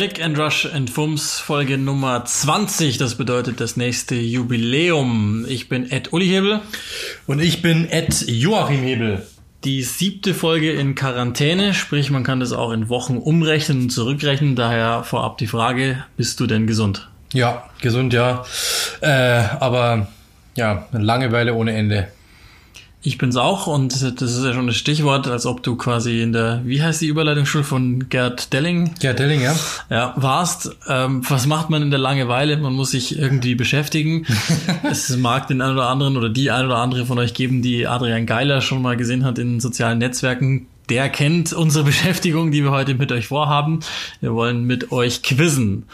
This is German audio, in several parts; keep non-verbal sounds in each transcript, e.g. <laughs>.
Click and Rush and Fums Folge Nummer 20. Das bedeutet das nächste Jubiläum. Ich bin Ed Uli Hebel. Und ich bin Ed Joachim Hebel. Die siebte Folge in Quarantäne, sprich man kann das auch in Wochen umrechnen und zurückrechnen. Daher vorab die Frage, bist du denn gesund? Ja, gesund, ja. Äh, aber ja, Langeweile ohne Ende. Ich bin's auch und das ist ja schon das Stichwort, als ob du quasi in der, wie heißt die Überleitungsschule von Gerd Delling? Gerd Delling, ja. Ja, warst. Ähm, was macht man in der Langeweile? Man muss sich irgendwie beschäftigen. <laughs> es mag den einen oder anderen oder die ein oder andere von euch geben, die Adrian Geiler schon mal gesehen hat in sozialen Netzwerken. Der kennt unsere Beschäftigung, die wir heute mit euch vorhaben. Wir wollen mit euch quizzen.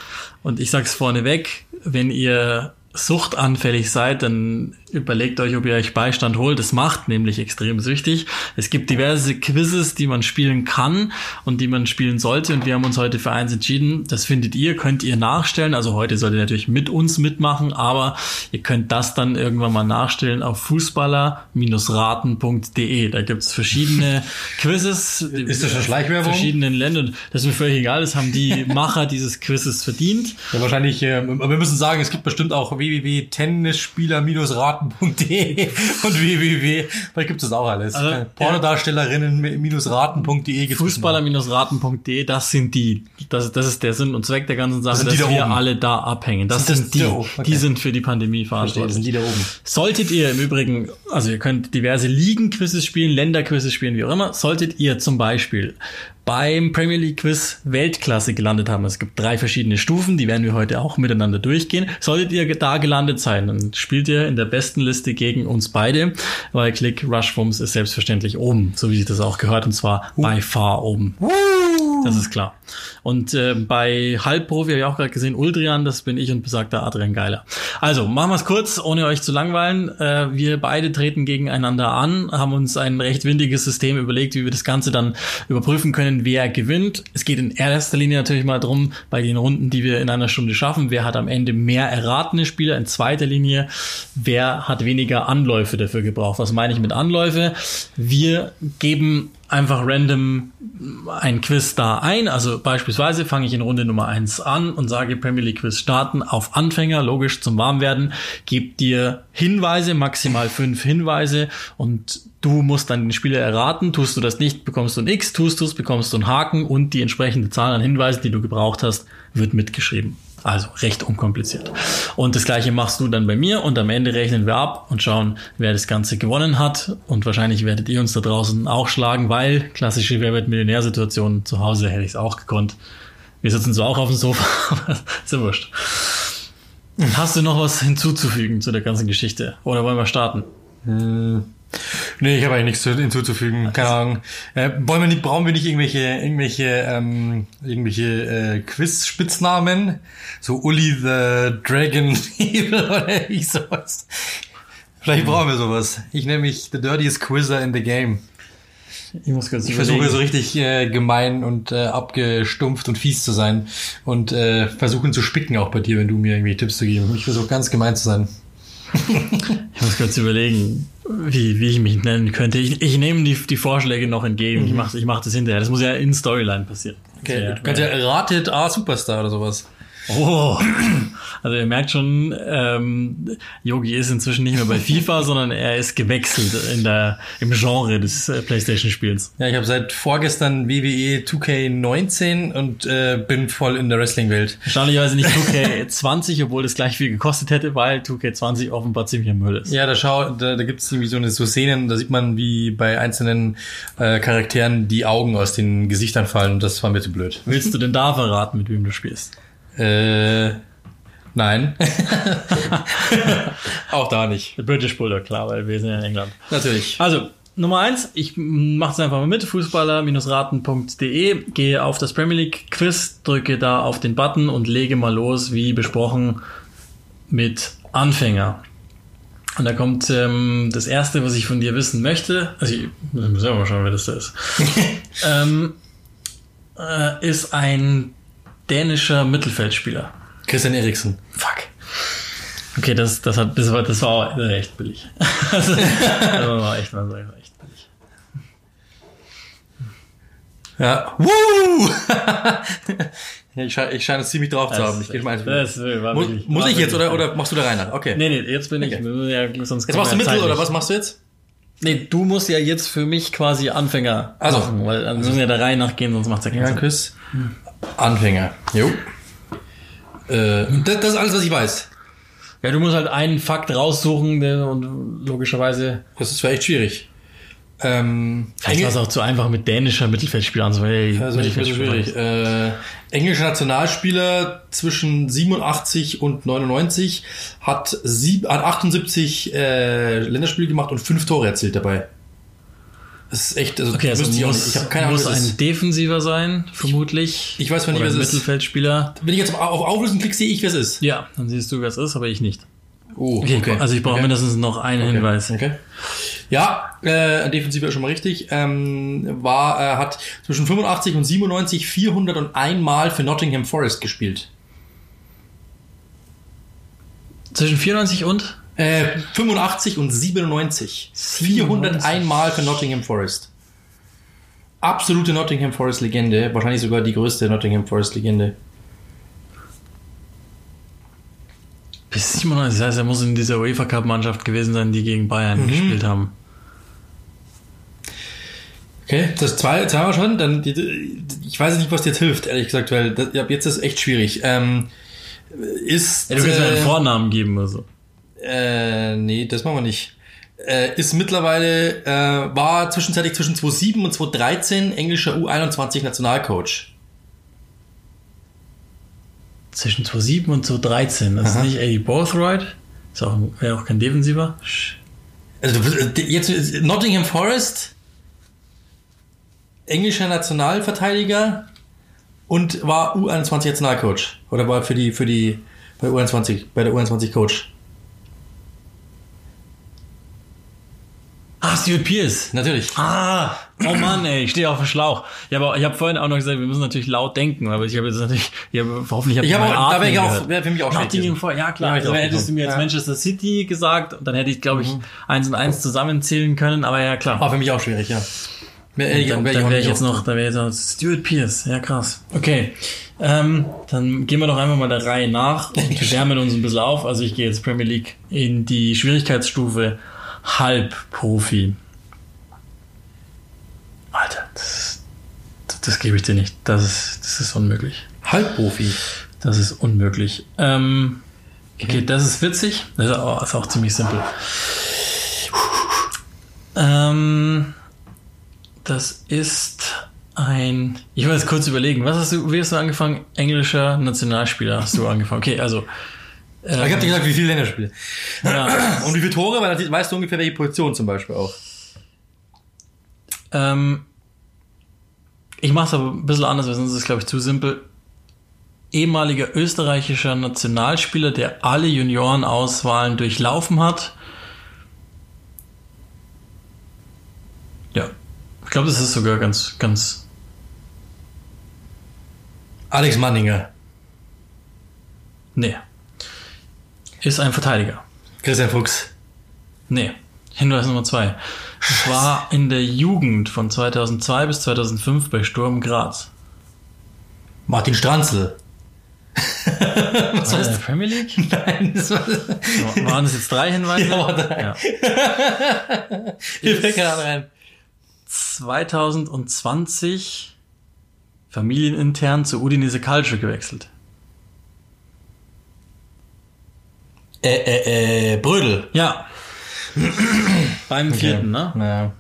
Und ich sag's vorneweg, wenn ihr suchtanfällig seid, dann überlegt euch, ob ihr euch Beistand holt. Das macht nämlich extrem süchtig. Es gibt diverse Quizzes, die man spielen kann und die man spielen sollte. Und wir haben uns heute für eins entschieden. Das findet ihr, könnt ihr nachstellen. Also heute sollt ihr natürlich mit uns mitmachen, aber ihr könnt das dann irgendwann mal nachstellen auf fußballer-raten.de. Da gibt's verschiedene <laughs> Quizzes. Ist das schon Schleichwerbung? Verschiedenen Ländern. Das ist mir völlig egal. Das haben die <laughs> Macher dieses Quizzes verdient. Ja, wahrscheinlich, äh, aber wir müssen sagen, es gibt bestimmt auch www.tennisspieler-raten raten.de und www. Vielleicht gibt es auch alles. Also, Pornodarstellerinnen-raten.de Fußballer-raten.de, das sind die, das, das ist der Sinn und Zweck der ganzen Sache, dass wir oben. alle da abhängen. Das sind, sind die, okay. die sind für die Pandemie verantwortlich. sind die da oben. Solltet ihr im Übrigen, also ihr könnt diverse Ligen-Quizzes spielen, Länder-Quizzes spielen, wie auch immer, solltet ihr zum Beispiel beim Premier League Quiz Weltklasse gelandet haben. Es gibt drei verschiedene Stufen, die werden wir heute auch miteinander durchgehen. Solltet ihr da gelandet sein, dann spielt ihr in der besten Liste gegen uns beide, weil Click Rush Fums ist selbstverständlich oben, so wie sich das auch gehört, und zwar uh. by far oben. Uh. Das ist klar. Und äh, bei Halbprofi habe ich auch gerade gesehen, Uldrian, das bin ich und besagter Adrian Geiler. Also, machen wir es kurz, ohne euch zu langweilen. Äh, wir beide treten gegeneinander an, haben uns ein recht windiges System überlegt, wie wir das Ganze dann überprüfen können, wer gewinnt. Es geht in erster Linie natürlich mal drum, bei den Runden, die wir in einer Stunde schaffen, wer hat am Ende mehr erratene Spieler. In zweiter Linie, wer hat weniger Anläufe dafür gebraucht. Was meine ich mit Anläufe? Wir geben einfach random ein Quiz da ein. Also beispielsweise fange ich in Runde Nummer eins an und sage Premier League Quiz starten auf Anfänger, logisch zum Warmwerden, gebe dir Hinweise, maximal fünf Hinweise und du musst dann den Spieler erraten. Tust du das nicht, bekommst du ein X, tust du es, bekommst du einen Haken und die entsprechende Zahl an Hinweisen, die du gebraucht hast, wird mitgeschrieben. Also recht unkompliziert. Und das gleiche machst du dann bei mir und am Ende rechnen wir ab und schauen, wer das Ganze gewonnen hat. Und wahrscheinlich werdet ihr uns da draußen auch schlagen, weil klassische Wer wird Millionärsituation zu Hause hätte ich es auch gekonnt. Wir sitzen so auch auf dem Sofa, <laughs> aber ist ja wurscht. Hast du noch was hinzuzufügen zu der ganzen Geschichte? Oder wollen wir starten? Hm. Nee, ich habe eigentlich nichts hinzuzufügen. Keine Ahnung. Äh, wollen wir nicht, brauchen wir nicht irgendwelche, irgendwelche, ähm, irgendwelche äh, Quiz-Spitznamen? So Uli the Dragon <laughs> oder ich sowas. Vielleicht hm. brauchen wir sowas. Ich nenne mich The Dirtiest Quizzer in the Game. Ich muss kurz Ich versuche so richtig äh, gemein und äh, abgestumpft und fies zu sein und äh, versuchen zu spicken auch bei dir, wenn du mir irgendwie Tipps zu geben. Ich versuche ganz gemein zu sein. <laughs> ich muss kurz überlegen wie, wie ich mich nennen könnte. Ich, ich nehme die, die Vorschläge noch entgegen. Mhm. Ich mache ich mach das hinterher. Das muss ja in Storyline passieren. Okay, ja, du kannst ja Rated A Superstar oder sowas. Oh, also ihr merkt schon, ähm, Yogi ist inzwischen nicht mehr bei FIFA, <laughs> sondern er ist gewechselt in der, im Genre des äh, PlayStation-Spiels. Ja, ich habe seit vorgestern WWE 2K19 und äh, bin voll in der Wrestling-Welt. Wahrscheinlicherweise nicht 2K20, <laughs> obwohl das gleich viel gekostet hätte, weil 2K20 offenbar ziemlich im Müll ist. Ja, da schau, da, da gibt es irgendwie so eine so Szenen, da sieht man, wie bei einzelnen äh, Charakteren die Augen aus den Gesichtern fallen und das war mir zu blöd. Willst du denn da verraten, mit wem du spielst? Äh, nein. <laughs> Auch da nicht. British Bulldog, klar, weil wir sind ja in England. Natürlich. Also, Nummer eins, ich mache es einfach mal mit, fußballer-raten.de, gehe auf das Premier League Quiz, drücke da auf den Button und lege mal los, wie besprochen, mit Anfänger. Und da kommt ähm, das erste, was ich von dir wissen möchte, also ich muss selber mal schauen, wer das da ist, <laughs> ähm, äh, ist ein dänischer Mittelfeldspieler. Christian Eriksen. Fuck. Okay, das, das, hat, das, war, das war echt billig. <laughs> das war echt, das war echt billig. Ja. Woo! <laughs> Ich, scheine, ich scheine es ziemlich drauf zu haben. Ich gehe mal das war Muss, wirklich, muss war ich jetzt oder, oder machst du da rein? Okay. Nee, nee, jetzt bin ich. Okay. Müssen Ja, sonst Jetzt machst du Mittel oder was machst du jetzt? Nee, du musst ja jetzt für mich quasi Anfänger Also. machen, weil dann müssen wir der Reihe nachgehen, sonst macht's ja keinen Sinn. Quiz. Anfänger. Jo. Äh, das, das ist alles, was ich weiß. Ja, du musst halt einen Fakt raussuchen der, und logischerweise. Das ist vielleicht schwierig. Ähm, Vielleicht war es auch zu einfach mit dänischer Mittelfeldspieler anzufangen. Also ich bin schwierig. Äh, englischer Nationalspieler zwischen 87 und 99 hat, sieb, hat 78 äh, Länderspiele gemacht und fünf Tore erzielt dabei. Das ist echt, also, Okay, also wüsste ich muss. Ich habe keine Ahnung, muss ein. Defensiver sein, vermutlich. Ich weiß zwar nicht, wer es ist. Mittelfeldspieler. Wenn ich jetzt auf auf Auflösen klicke, sehe ich, wer es ist. Ja, dann siehst du, wer es ist, aber ich nicht. Oh, Okay, also ich brauche okay. mindestens noch einen Hinweis. Okay. Ja, äh, Defensiver ist schon mal richtig. Ähm, war, äh, hat zwischen 85 und 97 401 Mal für Nottingham Forest gespielt. Zwischen 94 und? Äh, 85 und 97. 401 Mal für Nottingham Forest. Absolute Nottingham Forest Legende. Wahrscheinlich sogar die größte Nottingham Forest Legende. Bis 97, das heißt, er muss in dieser UEFA Cup Mannschaft gewesen sein, die gegen Bayern Mhm. gespielt haben. Okay, das zwei, zwei wir schon. Dann, ich weiß nicht, was dir jetzt hilft, ehrlich gesagt, weil das, ja, jetzt ist es echt schwierig. Ähm, ist. Ja, du kannst mir einen äh, Vornamen geben oder so. Äh, nee, das machen wir nicht. Äh, ist mittlerweile, äh, war zwischenzeitlich zwischen 2007 und 2013 englischer U21 Nationalcoach. Zwischen 2007 und 2013. Das Aha. ist nicht Eddie Bothroyd. Ist auch, wäre auch kein Defensiver. Also du- jetzt äh, Nottingham Forest, englischer Nationalverteidiger und war U21 Nationalcoach. Oder war für die, für die, bei U21, bei der U21 Coach. Ah, Stuart Pierce. Natürlich. Ah, oh Mann, ey, ich stehe auf dem Schlauch. Ja, aber ich habe vorhin auch noch gesagt, wir müssen natürlich laut denken, aber ich habe jetzt natürlich, ich hab, hoffentlich habe Ich ich mein auch, da wäre ich auch, wäre für mich auch Nottingham. Forest, ja klar. Ja, also, ich hättest du mir jetzt ja. Manchester City gesagt, und dann hätte ich, glaube ich, eins und eins zusammenzählen können, aber ja klar. War für mich auch schwierig, ja. Wär, äh, dann wär dann wäre ich nicht jetzt auf- noch, da wäre jetzt noch Stuart Pierce. Ja, krass. Okay. Ähm, dann gehen wir doch einfach mal der Reihe nach <laughs> und wärmen uns ein bisschen auf. Also ich gehe jetzt Premier League in die Schwierigkeitsstufe Halbprofi. Alter, das, das, das gebe ich dir nicht. Das ist, das ist unmöglich. Halbprofi. Das ist unmöglich. Ähm, okay, das ist witzig. Das ist auch, ist auch ziemlich simpel. Ähm, das ist ein. Ich will jetzt kurz überlegen. Was hast du? Wie hast du angefangen? Englischer Nationalspieler hast du angefangen. Okay, also. Ich habe dir gesagt, wie viele Länderspiele. Ja, Und wie viele Tore, weil dann weißt du ungefähr, welche Position zum Beispiel auch. ähm, ich mache es aber ein bisschen anders, weil sonst ist es, glaube ich, zu simpel. Ehemaliger österreichischer Nationalspieler, der alle Juniorenauswahlen durchlaufen hat. Ja, ich glaube, das ist sogar ganz, ganz. Alex Manninger. Nee. Ist ein Verteidiger. Christian Fuchs. Nee. Hinweis Nummer zwei. Es war in der Jugend von 2002 bis 2005 bei Sturm Graz. Martin Stranzl. Was war das? Der <laughs> Premier League? Nein, das war... Waren das jetzt drei Hinweise? Ja, drei. Ja. <laughs> Hier fällt keiner rein. 2020 familienintern zu Udinese Calcio gewechselt. Äh, äh, äh, Brödel. Ja. Beim vierten, ne? Naja.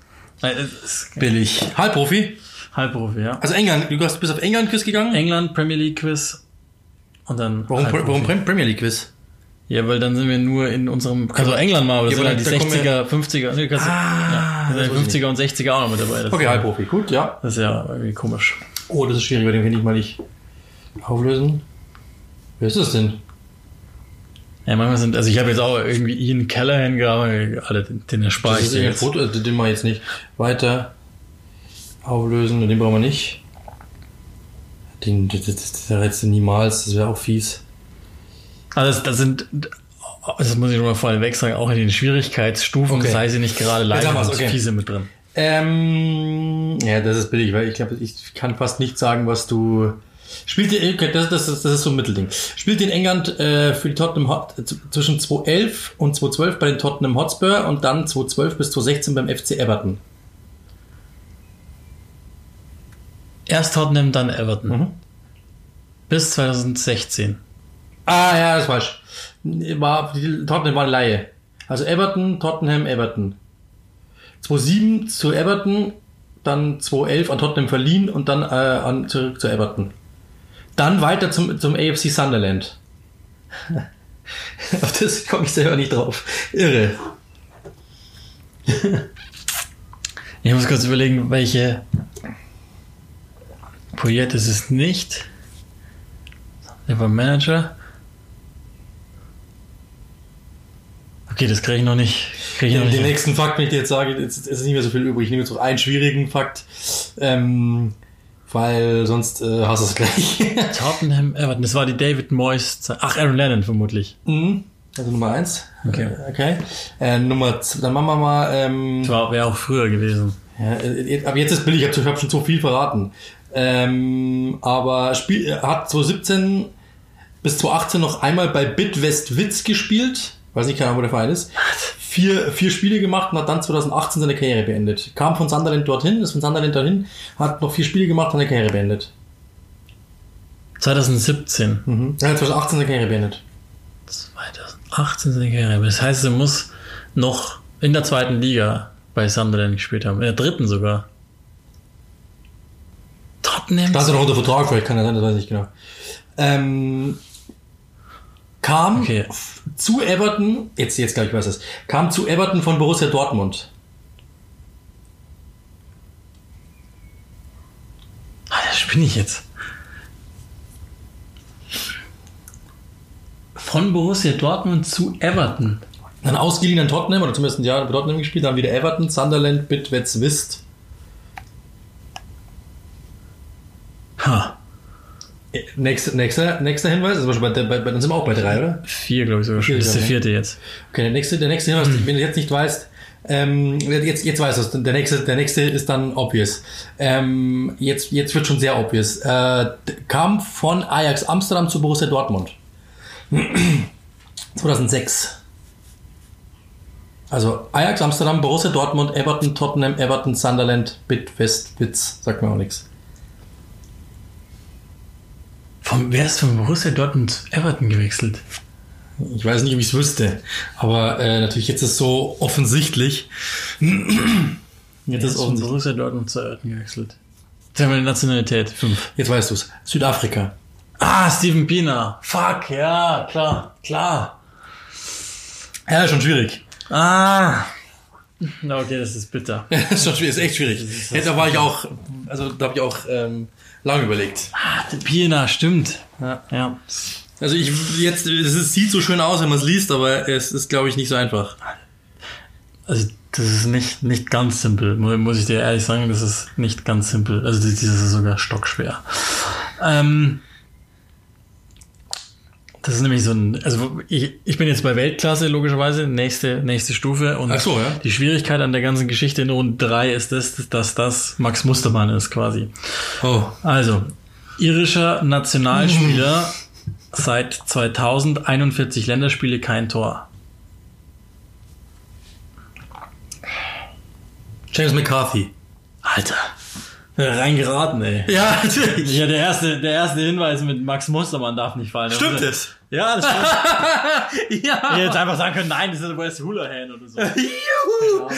Äh, es ist Billig. Halbprofi. Halbprofi, ja. Also England. Du bist auf England-Quiz gegangen? England, Premier League Quiz. Und dann. Warum, warum Pre- Premier League-Quiz? Ja, weil dann sind wir nur in unserem. Also England mal, aber Ja, sind halt die da kommen 60er, 50er. Nee, kannst, Ah, ja, das da wusste sind 50er und 60er auch noch mit dabei. Das Okay, Halbprofi. Gut, ja. Das ist ja irgendwie komisch. Oh, das ist schwierig, weil den kann ich mal nicht auflösen. Wer ist das denn? Ja, manchmal sind, also ich habe jetzt auch irgendwie Ian Callahan gehabt, alle, den, den erspare Das ich ist dir jetzt. Foto, den mal jetzt nicht. Weiter auflösen, den brauchen wir nicht. Den, das, das, das errätst du niemals, das wäre auch fies. Also das, das sind, das muss ich schon mal vorweg sagen, auch in den Schwierigkeitsstufen, Okay. sei sie nicht gerade leicht und okay. fiese mit drin. Ähm, ja, das ist billig, weil ich glaube, ich kann fast nicht sagen, was du, Spielt in, das, das, das ist so ein Mittelding. Spielt in England äh, für die Tottenham Hot, zwischen 2011 und 2012 bei den Tottenham Hotspur und dann 2012 bis 2016 beim FC Everton. Erst Tottenham, dann Everton. Bis 2016. Ah, ja, das falsch. War, Tottenham war eine Laie. Also Everton, Tottenham, Everton. 2007 zu Everton, dann 2011 an Tottenham verliehen und dann äh, an, zurück zu Everton. Dann weiter zum, zum AFC Sunderland. <laughs> Auf das komme ich selber nicht drauf. Irre. Ich muss kurz überlegen, welche Poyet ist es nicht. Der war Manager. Okay, das kriege ich noch nicht. Krieg ich noch Den, nicht. den nächsten Fakt, wenn ich dir jetzt sage, jetzt ist nicht mehr so viel übrig. Ich nehme jetzt noch einen schwierigen Fakt, ähm, weil sonst äh, hast du es gleich. <laughs> Tottenham Everton, das war die David Moyes. Ach, Aaron Lennon vermutlich. Mhm. Also Nummer eins. Okay. Äh, Okay. Äh, Nummer zwei, dann machen wir mal. Ähm, Das war- wäre auch früher gewesen. ja, äh, aber jetzt ist billig, ich habe hab schon so viel verraten. Ähm, aber Spiel, hat 2017 bis 2018 noch einmal bei Bitwest Witz gespielt. Weiß nicht, Ahnung, wo der Verein ist. Vier, vier Spiele gemacht und hat dann 2018 seine Karriere beendet. Kam von Sunderland dorthin, ist von Sunderland dahin, hat noch vier Spiele gemacht und seine Karriere beendet. 2017. Mhm. Er hat 2018 seine Karriere beendet. 2018 seine Karriere. Das heißt, er muss noch in der zweiten Liga bei Sunderland gespielt haben. In der dritten sogar. Tottenham. Da ist er noch unter Vertrag, vielleicht kann er sein, das weiß ich nicht genau. Ähm, kam Okay. Zu Everton, jetzt, jetzt glaube ich, weiß es, kam zu Everton von Borussia Dortmund. Ah, das spinne ich jetzt. Von Borussia Dortmund zu Everton. Dann ausgeliehen an Tottenham, oder zumindest ein Jahr bei Tottenham gespielt, dann wieder Everton, Sunderland, Bitwets, Wist. Ha. Nächster, nächster, nächster Hinweis, also bei, bei, bei, dann sind wir auch bei drei, oder? Vier, glaube ich sogar schon. Vier Das ist der vierte jetzt. Okay, der nächste, der nächste Hinweis, wenn du jetzt nicht weißt, ähm, jetzt, jetzt weißt du es. Der nächste, der nächste ist dann obvious. Ähm, jetzt, jetzt wird schon sehr obvious. Äh, kam von Ajax Amsterdam zu Borussia Dortmund. <clears throat> 2006. Also Ajax Amsterdam, Borussia Dortmund, Everton, Tottenham, Everton, Sunderland, Bitwest, Witz, sagt mir auch nichts. Vom, wer ist von Borussia Dortmund zu Everton gewechselt? Ich weiß nicht, ob ich es wüsste, aber äh, natürlich jetzt ist es so offensichtlich. Jetzt ist ist von. Borussia Dortmund zu Everton gewechselt? Jetzt haben wir die Nationalität. Fünf. Jetzt weißt du es. Südafrika. Ah, Steven Pienaar. Fuck, ja, klar, klar. Ja, schon schwierig. Ah. Na, okay, das ist bitter. <laughs> Das ist schon schwierig, ist echt schwierig. Ja, da war ich auch, also da habe ich auch ähm, lange überlegt. Ah, der Pienaar, stimmt. Ja, ja. Also ich jetzt, es sieht so schön aus, wenn man es liest, aber es ist, glaube ich, nicht so einfach. Also, das ist nicht, nicht ganz simpel, mu- muss ich dir ehrlich sagen, das ist nicht ganz simpel. Also, das das ist sogar stockschwer. Ähm, das ist nämlich so ein, also ich, ich bin jetzt bei Weltklasse, logischerweise, nächste, nächste Stufe. Und Ach so, ja. die Schwierigkeit an der ganzen Geschichte in Runde 3 ist das, dass das Max Mustermann ist, quasi. Oh. Also, irischer Nationalspieler, seit 2000, 41 Länderspiele, kein Tor. James McCarthy. Alter. Reingeraten, ey. Ja, natürlich. Ja, der erste, der erste Hinweis mit Max Mustermann darf nicht fallen. Stimmt es? Ja, das stimmt. Ich <laughs> Ja. hätte jetzt einfach sagen können, nein, das ist West Houlihan oder so. <laughs> Juhu. <laughs>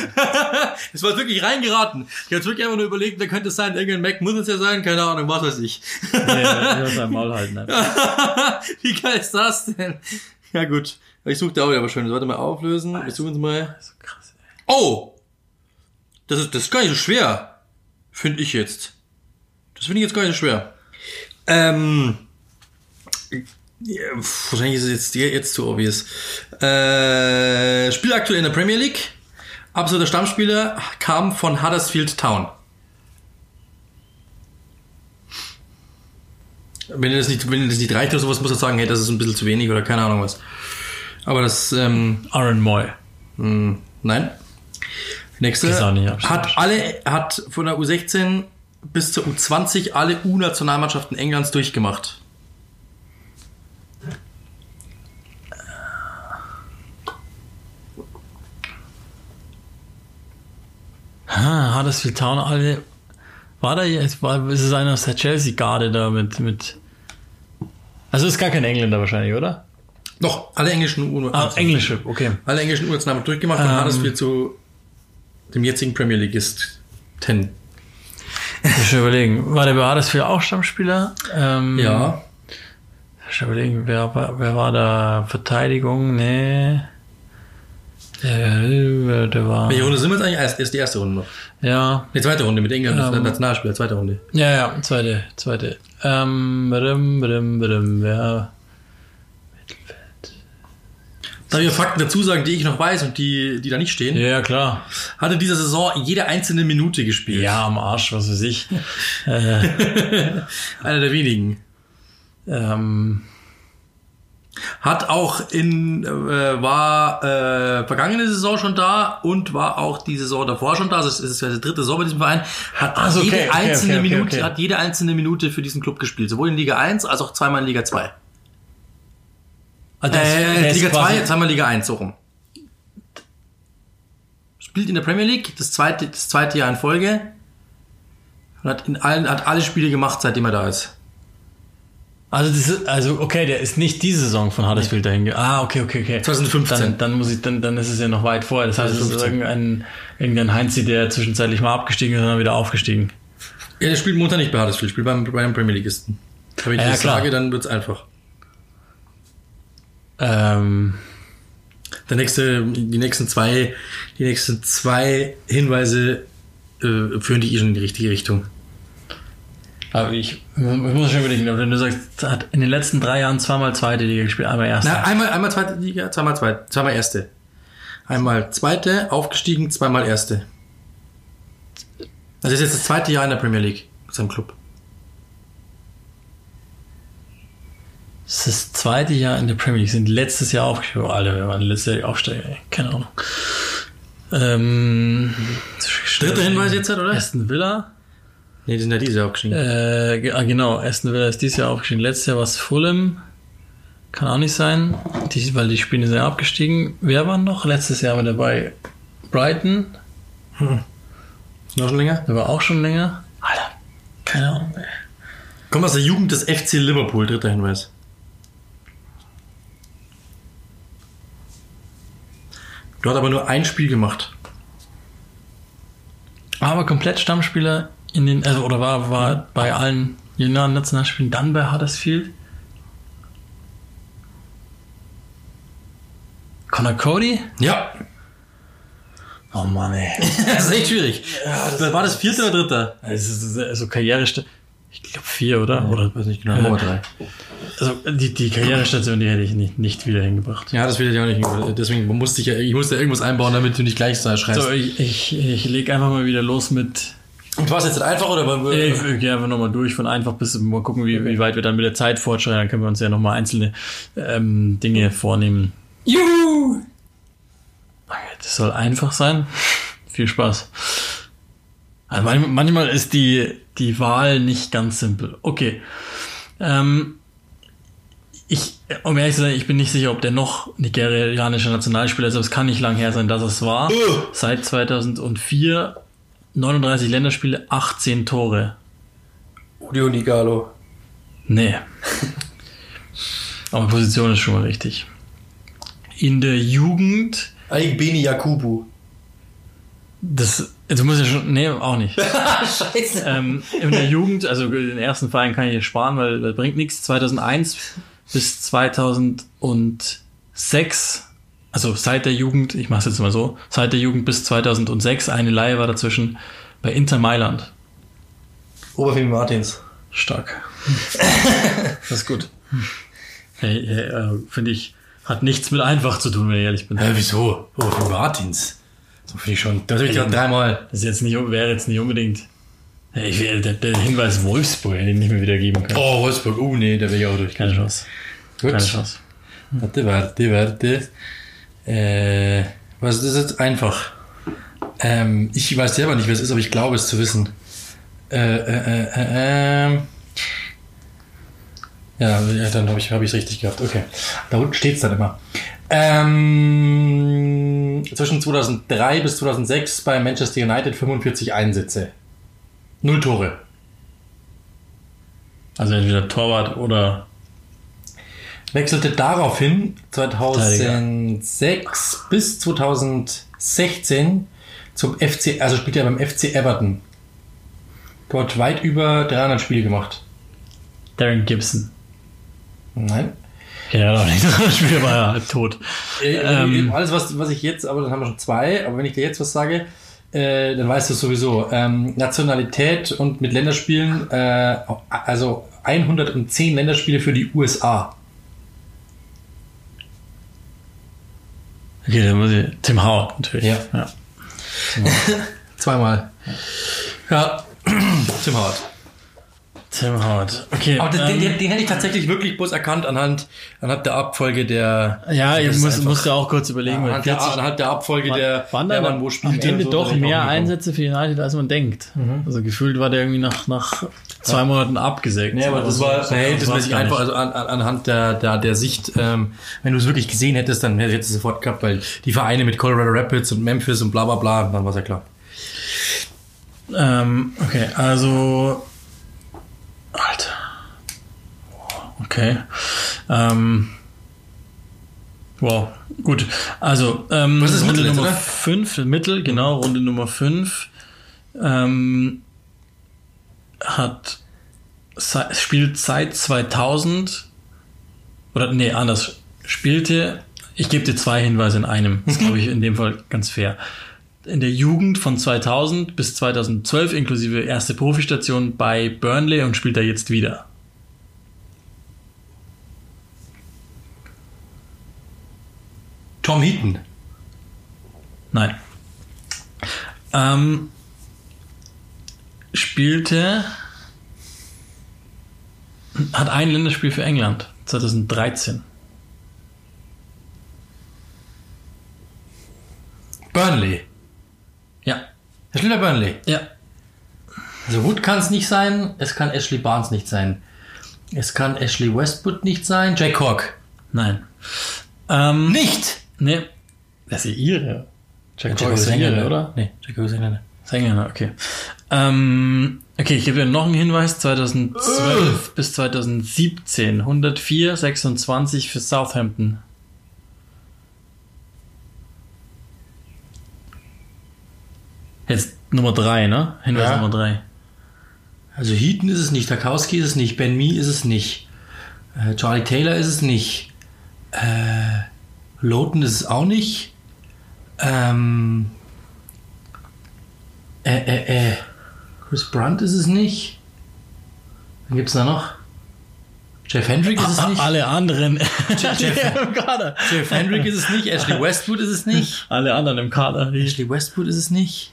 Das war wirklich reingeraten. Ich habe jetzt wirklich einfach nur überlegt, wer könnte es sein? Irgendein Mac muss es ja sein, keine Ahnung, was weiß ich. Ja, ich sein Maul halten. einfach. Wie geil ist das denn? Ja gut. Ich suche da auch aber schön. Warte mal auflösen. Wir suchen es mal. Oh! Das ist, das ist gar nicht so schwer. Finde ich jetzt. Das finde ich jetzt gar nicht so schwer. Ähm. Ja, wahrscheinlich ist es jetzt, jetzt zu obvious. Äh, spielt aktuell in der Premier League. Absoluter Stammspieler kam von Huddersfield Town. Wenn ihr das nicht, wenn das nicht reicht oder sowas, muss er sagen, hey, das ist ein bisschen zu wenig oder keine Ahnung was. Aber das, ähm, Aaron Moy. hm, nein. Nächste. Hat alle, hat von der U16 bis zur U20 alle U-Nationalmannschaften Englands durchgemacht? Ah, Huddersfield Town, alle. War da jetzt, war, ist es einer aus der Chelsea-Garde da mit, mit. Also ist gar kein Engländer wahrscheinlich, oder? Doch, alle englischen U Ah, englische, okay. alle englischen U-Nationalmannschaften durchgemacht und Ähm. Huddersfield zu dem jetzigen Premier Leagueisten. Ich will überlegen, war der bei Huddersfield auch Stammspieler? Ähm, Ja. Ich überlegen, wer, war- wer war da? Verteidigung? Nee. Der, der war. Welche Runde sind wir jetzt eigentlich? Erst, erst die erste Runde noch. Ja, Die zweite Runde mit England, Ähm. Nationalspieler, zweite Runde. ja, ja, zweite, zweite. Ähm, badum, badum, badum, wer? Darf ich Fakten dazu sagen, die ich noch weiß und die, die da nicht stehen? Ja, klar. Hat in dieser Saison jede einzelne Minute gespielt. Ja, am Arsch, was weiß ich. <laughs> Einer der wenigen. ähm, Hat auch in, äh, war äh, vergangene Saison schon da und war auch die Saison davor schon da. Also es ist ja die dritte Saison bei diesem Verein. Hat Ach so, jede okay, einzelne okay, okay, Minute, hat jede einzelne Minute für diesen Club gespielt. Sowohl in Liga 1 als auch zweimal in Liga 2. ah, der ist- der Äh, ist Liga quasi- 2, zweimal Liga 1, so rum. Spielt in der Premier League, das zweite, das zweite Jahr in Folge. Und hat, in allen, hat alle Spiele gemacht, seitdem er da ist. Also, das ist, also, okay, der ist nicht diese Saison von Huddersfield dahin ge- Ah, okay, okay, okay. 2015. Dann, dann muss ich, dann, dann ist es ja noch weit vorher. Das heißt, es ist 2015. irgendein, irgendein Heinzi, der zwischenzeitlich mal abgestiegen ist und dann wieder aufgestiegen. Ja, der spielt momentan nicht bei Huddersfield, spielt beim, bei einem Premier Leagueisten. Wenn ich Ja, das klar. sage, dann wird's einfach. Ähm, Der nächste, die nächsten zwei, die nächsten zwei Hinweise äh, führen dich eh schon in die richtige Richtung. aber ich, ich muss schon überlegen, wenn du sagst, hat in den letzten drei Jahren zweimal zweite Liga gespielt, einmal erste. Na, einmal, einmal zweite Liga, zweimal zweite, zweimal erste. Einmal zweite, aufgestiegen, zweimal erste. Also das ist jetzt das zweite Jahr in der Premier League seinem Club. Das ist das zweite Jahr in der Premier League. Sind letztes Jahr aufgestiegen. Alter, wir waren letztes Jahr Aufsteiger. ey. Keine Ahnung. Ähm, Dritter Hinweis jetzt, oder? Aston Villa. Nee, die sind ja dieses Jahr aufgestiegen. Äh, ah, genau, Aston Villa ist dieses Jahr aufgestiegen. Letztes Jahr war es Fulham. Kann auch nicht sein, die, weil die Spiele sind ja abgestiegen. Wer war noch? Letztes Jahr war dabei Brighton. Noch schon länger? Der war auch schon länger. Alter, keine Ahnung. Ey. Kommt aus der Jugend des FC Liverpool, dritter Hinweis. Hast aber nur ein Spiel gemacht. Aber komplett Stammspieler in den, also oder war, war bei allen jüngeren Nationalspielen dann bei Huddersfield. Connor Cody? Ja. Oh Mann, ey. <laughs> Das ist echt schwierig. war das vierte oder dritte? Es ist also Karriereste. Ich glaube vier, oder? Oder weiß nicht genau. Nummer drei. Also die, die Karrierestation, die hätte ich nicht, nicht wieder hingebracht. Ja, das will ich auch nicht. Deswegen musste ich ja, ich musste irgendwas einbauen, damit du nicht gleich so schreibst. So, ich, ich, ich leg einfach mal wieder los mit. Und war es jetzt einfach oder? Ich, ich gehe einfach nochmal durch von einfach bis mal gucken, wie, wie weit wir dann mit der Zeit fortschreiten. Dann können wir uns ja nochmal einzelne ähm, Dinge vornehmen. Juhu! Das soll einfach sein. Viel Spaß. Also manchmal, ist die, die Wahl nicht ganz simpel. Okay. Ähm, ich, um ehrlich zu sein, ich bin nicht sicher, ob der noch nigerianischer Nationalspieler ist, aber es kann nicht lang her sein, dass es war. Uh. Seit 2004 39 Länderspiele, 18 Tore. Udio Nigalo. Nee. <laughs> aber Position ist schon mal richtig. In der Jugend Aigbeni Yakubu. Das, du musst ja schon, nee, auch nicht. <laughs> Scheiße. ähm, in der Jugend, also den ersten Verein kann ich hier sparen, weil das bringt nichts. 2001 bis 2006, also seit der Jugend, ich mache es jetzt mal so, seit der Jugend bis 2006, eine Leihe war dazwischen bei Inter Mailand. Oberfemi Martins. Stark. <laughs> das ist gut. Hey, hey, äh, finde ich, hat nichts mit einfach zu tun, wenn ich ehrlich bin. Hä, wieso? Oberfemi Martins. So finde ich schon. Das habe ich gerade dreimal. Das jetzt nicht, wäre jetzt nicht unbedingt. Ich, will- der, der Hinweis Wolfsburg hätte ich nicht mehr wiedergeben können. Oh, Wolfsburg. Oh, nee, da wäre ich auch durch. Keine Chance. Gut. Keine Chance. Warte, warte, warte. Äh, was ist jetzt einfach? Ähm, ich weiß selber nicht, wer es ist, aber ich glaube es zu wissen. Äh, äh, äh, äh, äh. Ja, dann habe ich es hab richtig gehabt. Okay. Da unten steht es dann immer. Ähm, zwischen 2003 bis 2006 bei Manchester United 45 Einsätze. Null Tore. Also entweder Torwart oder Wechselte daraufhin 2006 bis 2016 zum FC, also spielt er beim FC Everton. Dort weit über 300 Spiele gemacht. Darren Gibson. Nein. Ja, doch nicht. <laughs> Das Spiel war ja halb tot. Äh, Ähm. Alles, was, was ich jetzt, aber dann haben wir schon zwei, aber wenn ich dir jetzt was sage, äh, dann weißt du es sowieso. Ähm, Nationalität und mit Länderspielen, äh, also 110 Länderspiele für die USA. Okay, dann muss ich. Tim Howard natürlich. Ja. ja. <laughs> Zweimal. Ja, <clears throat> Tim Howard. Tim Howard. Okay. Aber den, ähm, den, den hätte ich tatsächlich wirklich bloß erkannt anhand, anhand der Abfolge der. ja, Das müsst, einfach- musst du auch kurz überlegen. anhand, der, 40 anhand der Abfolge der, waren der wann wo am spielt. Ende und so, doch mehr. Einsätze für United, als man denkt. Also gefühlt war der irgendwie nach, nach zwei Monaten abgesägt. Nee, aber das war so- verhältnismäßig war's gar einfach, also an, an, anhand der, der, der Sicht, ähm, wenn du es wirklich gesehen hättest, dann hättest du es sofort gehabt, weil die Vereine mit Colorado Rapids und Memphis und bla bla bla, dann war es ja klar. Ähm, okay, also. Alter. Okay. Ähm, wow, gut. Also, ähm, Was ist Runde Mittel Nummer oder? 5, Mittel, genau, Runde Nummer 5. Ähm, hat spielt seit 2000 oder nee, anders. Spielte, ich gebe dir zwei Hinweise in einem. Das glaube ich, in dem Fall ganz fair. In der Jugend von 2000 bis 2012 inklusive erste Profistation bei Burnley und spielt da jetzt wieder. Tom Heaton. Nein. Ähm, spielte, hat ein Länderspiel für England 2013. Burnley. Ja. Herr Schiller Burnley. Ja. Also Wood kann es nicht sein, es kann Ashley Barnes nicht sein. Es kann Ashley Westwood nicht sein. Jack Cork. Nein. Ähm, Nicht! Nee. Das ist ja ihre. Jack Jack ist Engländer, ihre, oder? Nee, Jack ist Engländer. Ist Engländer, okay. Ähm, okay, ich gebe dir noch einen Hinweis. 2012 bis 2017. 104, 26 für Southampton. Jetzt Nummer 3, ne? Hinweis Ja. Nummer 3. Also Heaton ist es nicht, Tarkowski ist es nicht, Ben Mee ist es nicht, äh, Charlie Taylor ist es nicht, äh, Lowton ist es auch nicht, ähm, äh, äh, äh, Chris Brunt ist es nicht, wen gibt's da noch? Jeff Hendrick ist es nicht, Alle anderen <laughs> Jeff- im Kader. Jeff Hendrick ist es nicht, Ashley Westwood ist es nicht, Alle anderen im Kader. Ashley Westwood ist es nicht,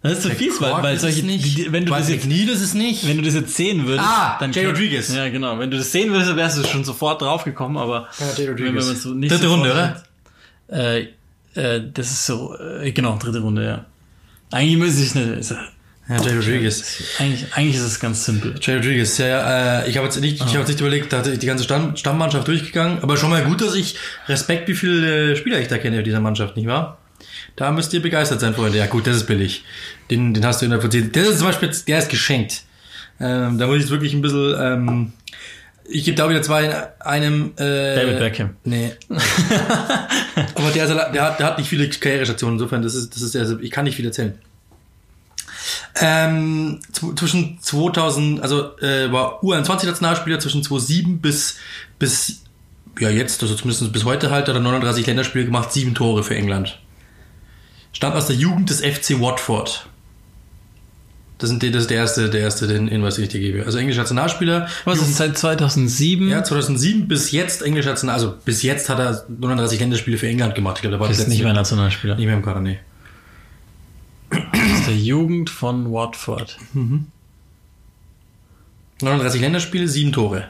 Das ist so fies, weil, Cork weil ist es solche, nicht, wenn du das Dwight jetzt McNeil ist es nicht, Wenn du das jetzt sehen würdest, Ah, dann Jay Rodriguez. Ja, genau. Wenn du das sehen würdest, wärst du schon sofort drauf gekommen, aber Ja, Jay Rodriguez. wenn man so nicht Dritte Runde, oder? hat- Äh, äh, das ist so, äh, genau, dritte Runde, ja. Eigentlich müsste ich eine, ist, ja, Jay Rodriguez. eigentlich, eigentlich ist es ganz simpel. Jay Rodriguez, ja, ja, äh, ich habe jetzt nicht, ich habe jetzt nicht überlegt, da hatte ich die ganze Stamm, Stammmannschaft durchgegangen, aber schon mal gut, dass ich Respekt, wie viele äh, Spieler ich da kenne in dieser Mannschaft, nicht wahr? Da müsst ihr begeistert sein, Freunde. Ja, gut, das ist billig. Den, den hast du in der Prozent. Der ist zum Beispiel, der ist geschenkt. Ähm, da muss ich jetzt wirklich ein bisschen, ähm, ich gebe da wieder zwei in einem, äh, David Beckham. Nee. <laughs> Aber der, alle- der, hat, der hat nicht viele Karrierestationen, insofern, das ist, das ist, also ich kann nicht viel erzählen. Ähm, zw- zwischen 2000, also äh, war U21-Nationalspieler zwischen 2007 bis, bis, ja jetzt, also zumindest bis heute halt, hat er 39 Länderspiele gemacht, sieben Tore für England. Stammt aus der Jugend des FC Watford. Das, sind das ist der erste, der erste, den Hinweis, den ich dir gebe. Also englischer Nationalspieler. Was ist seit 2007? Ja, 2007 bis jetzt englischer National, also bis jetzt hat er 39 Länderspiele für England gemacht. Ich glaube, der war das ist nicht mehr Nationalspieler. nicht mehr im Kader, nee. Das ist der Jugend von Watford. 39 Länderspiele, sieben Tore.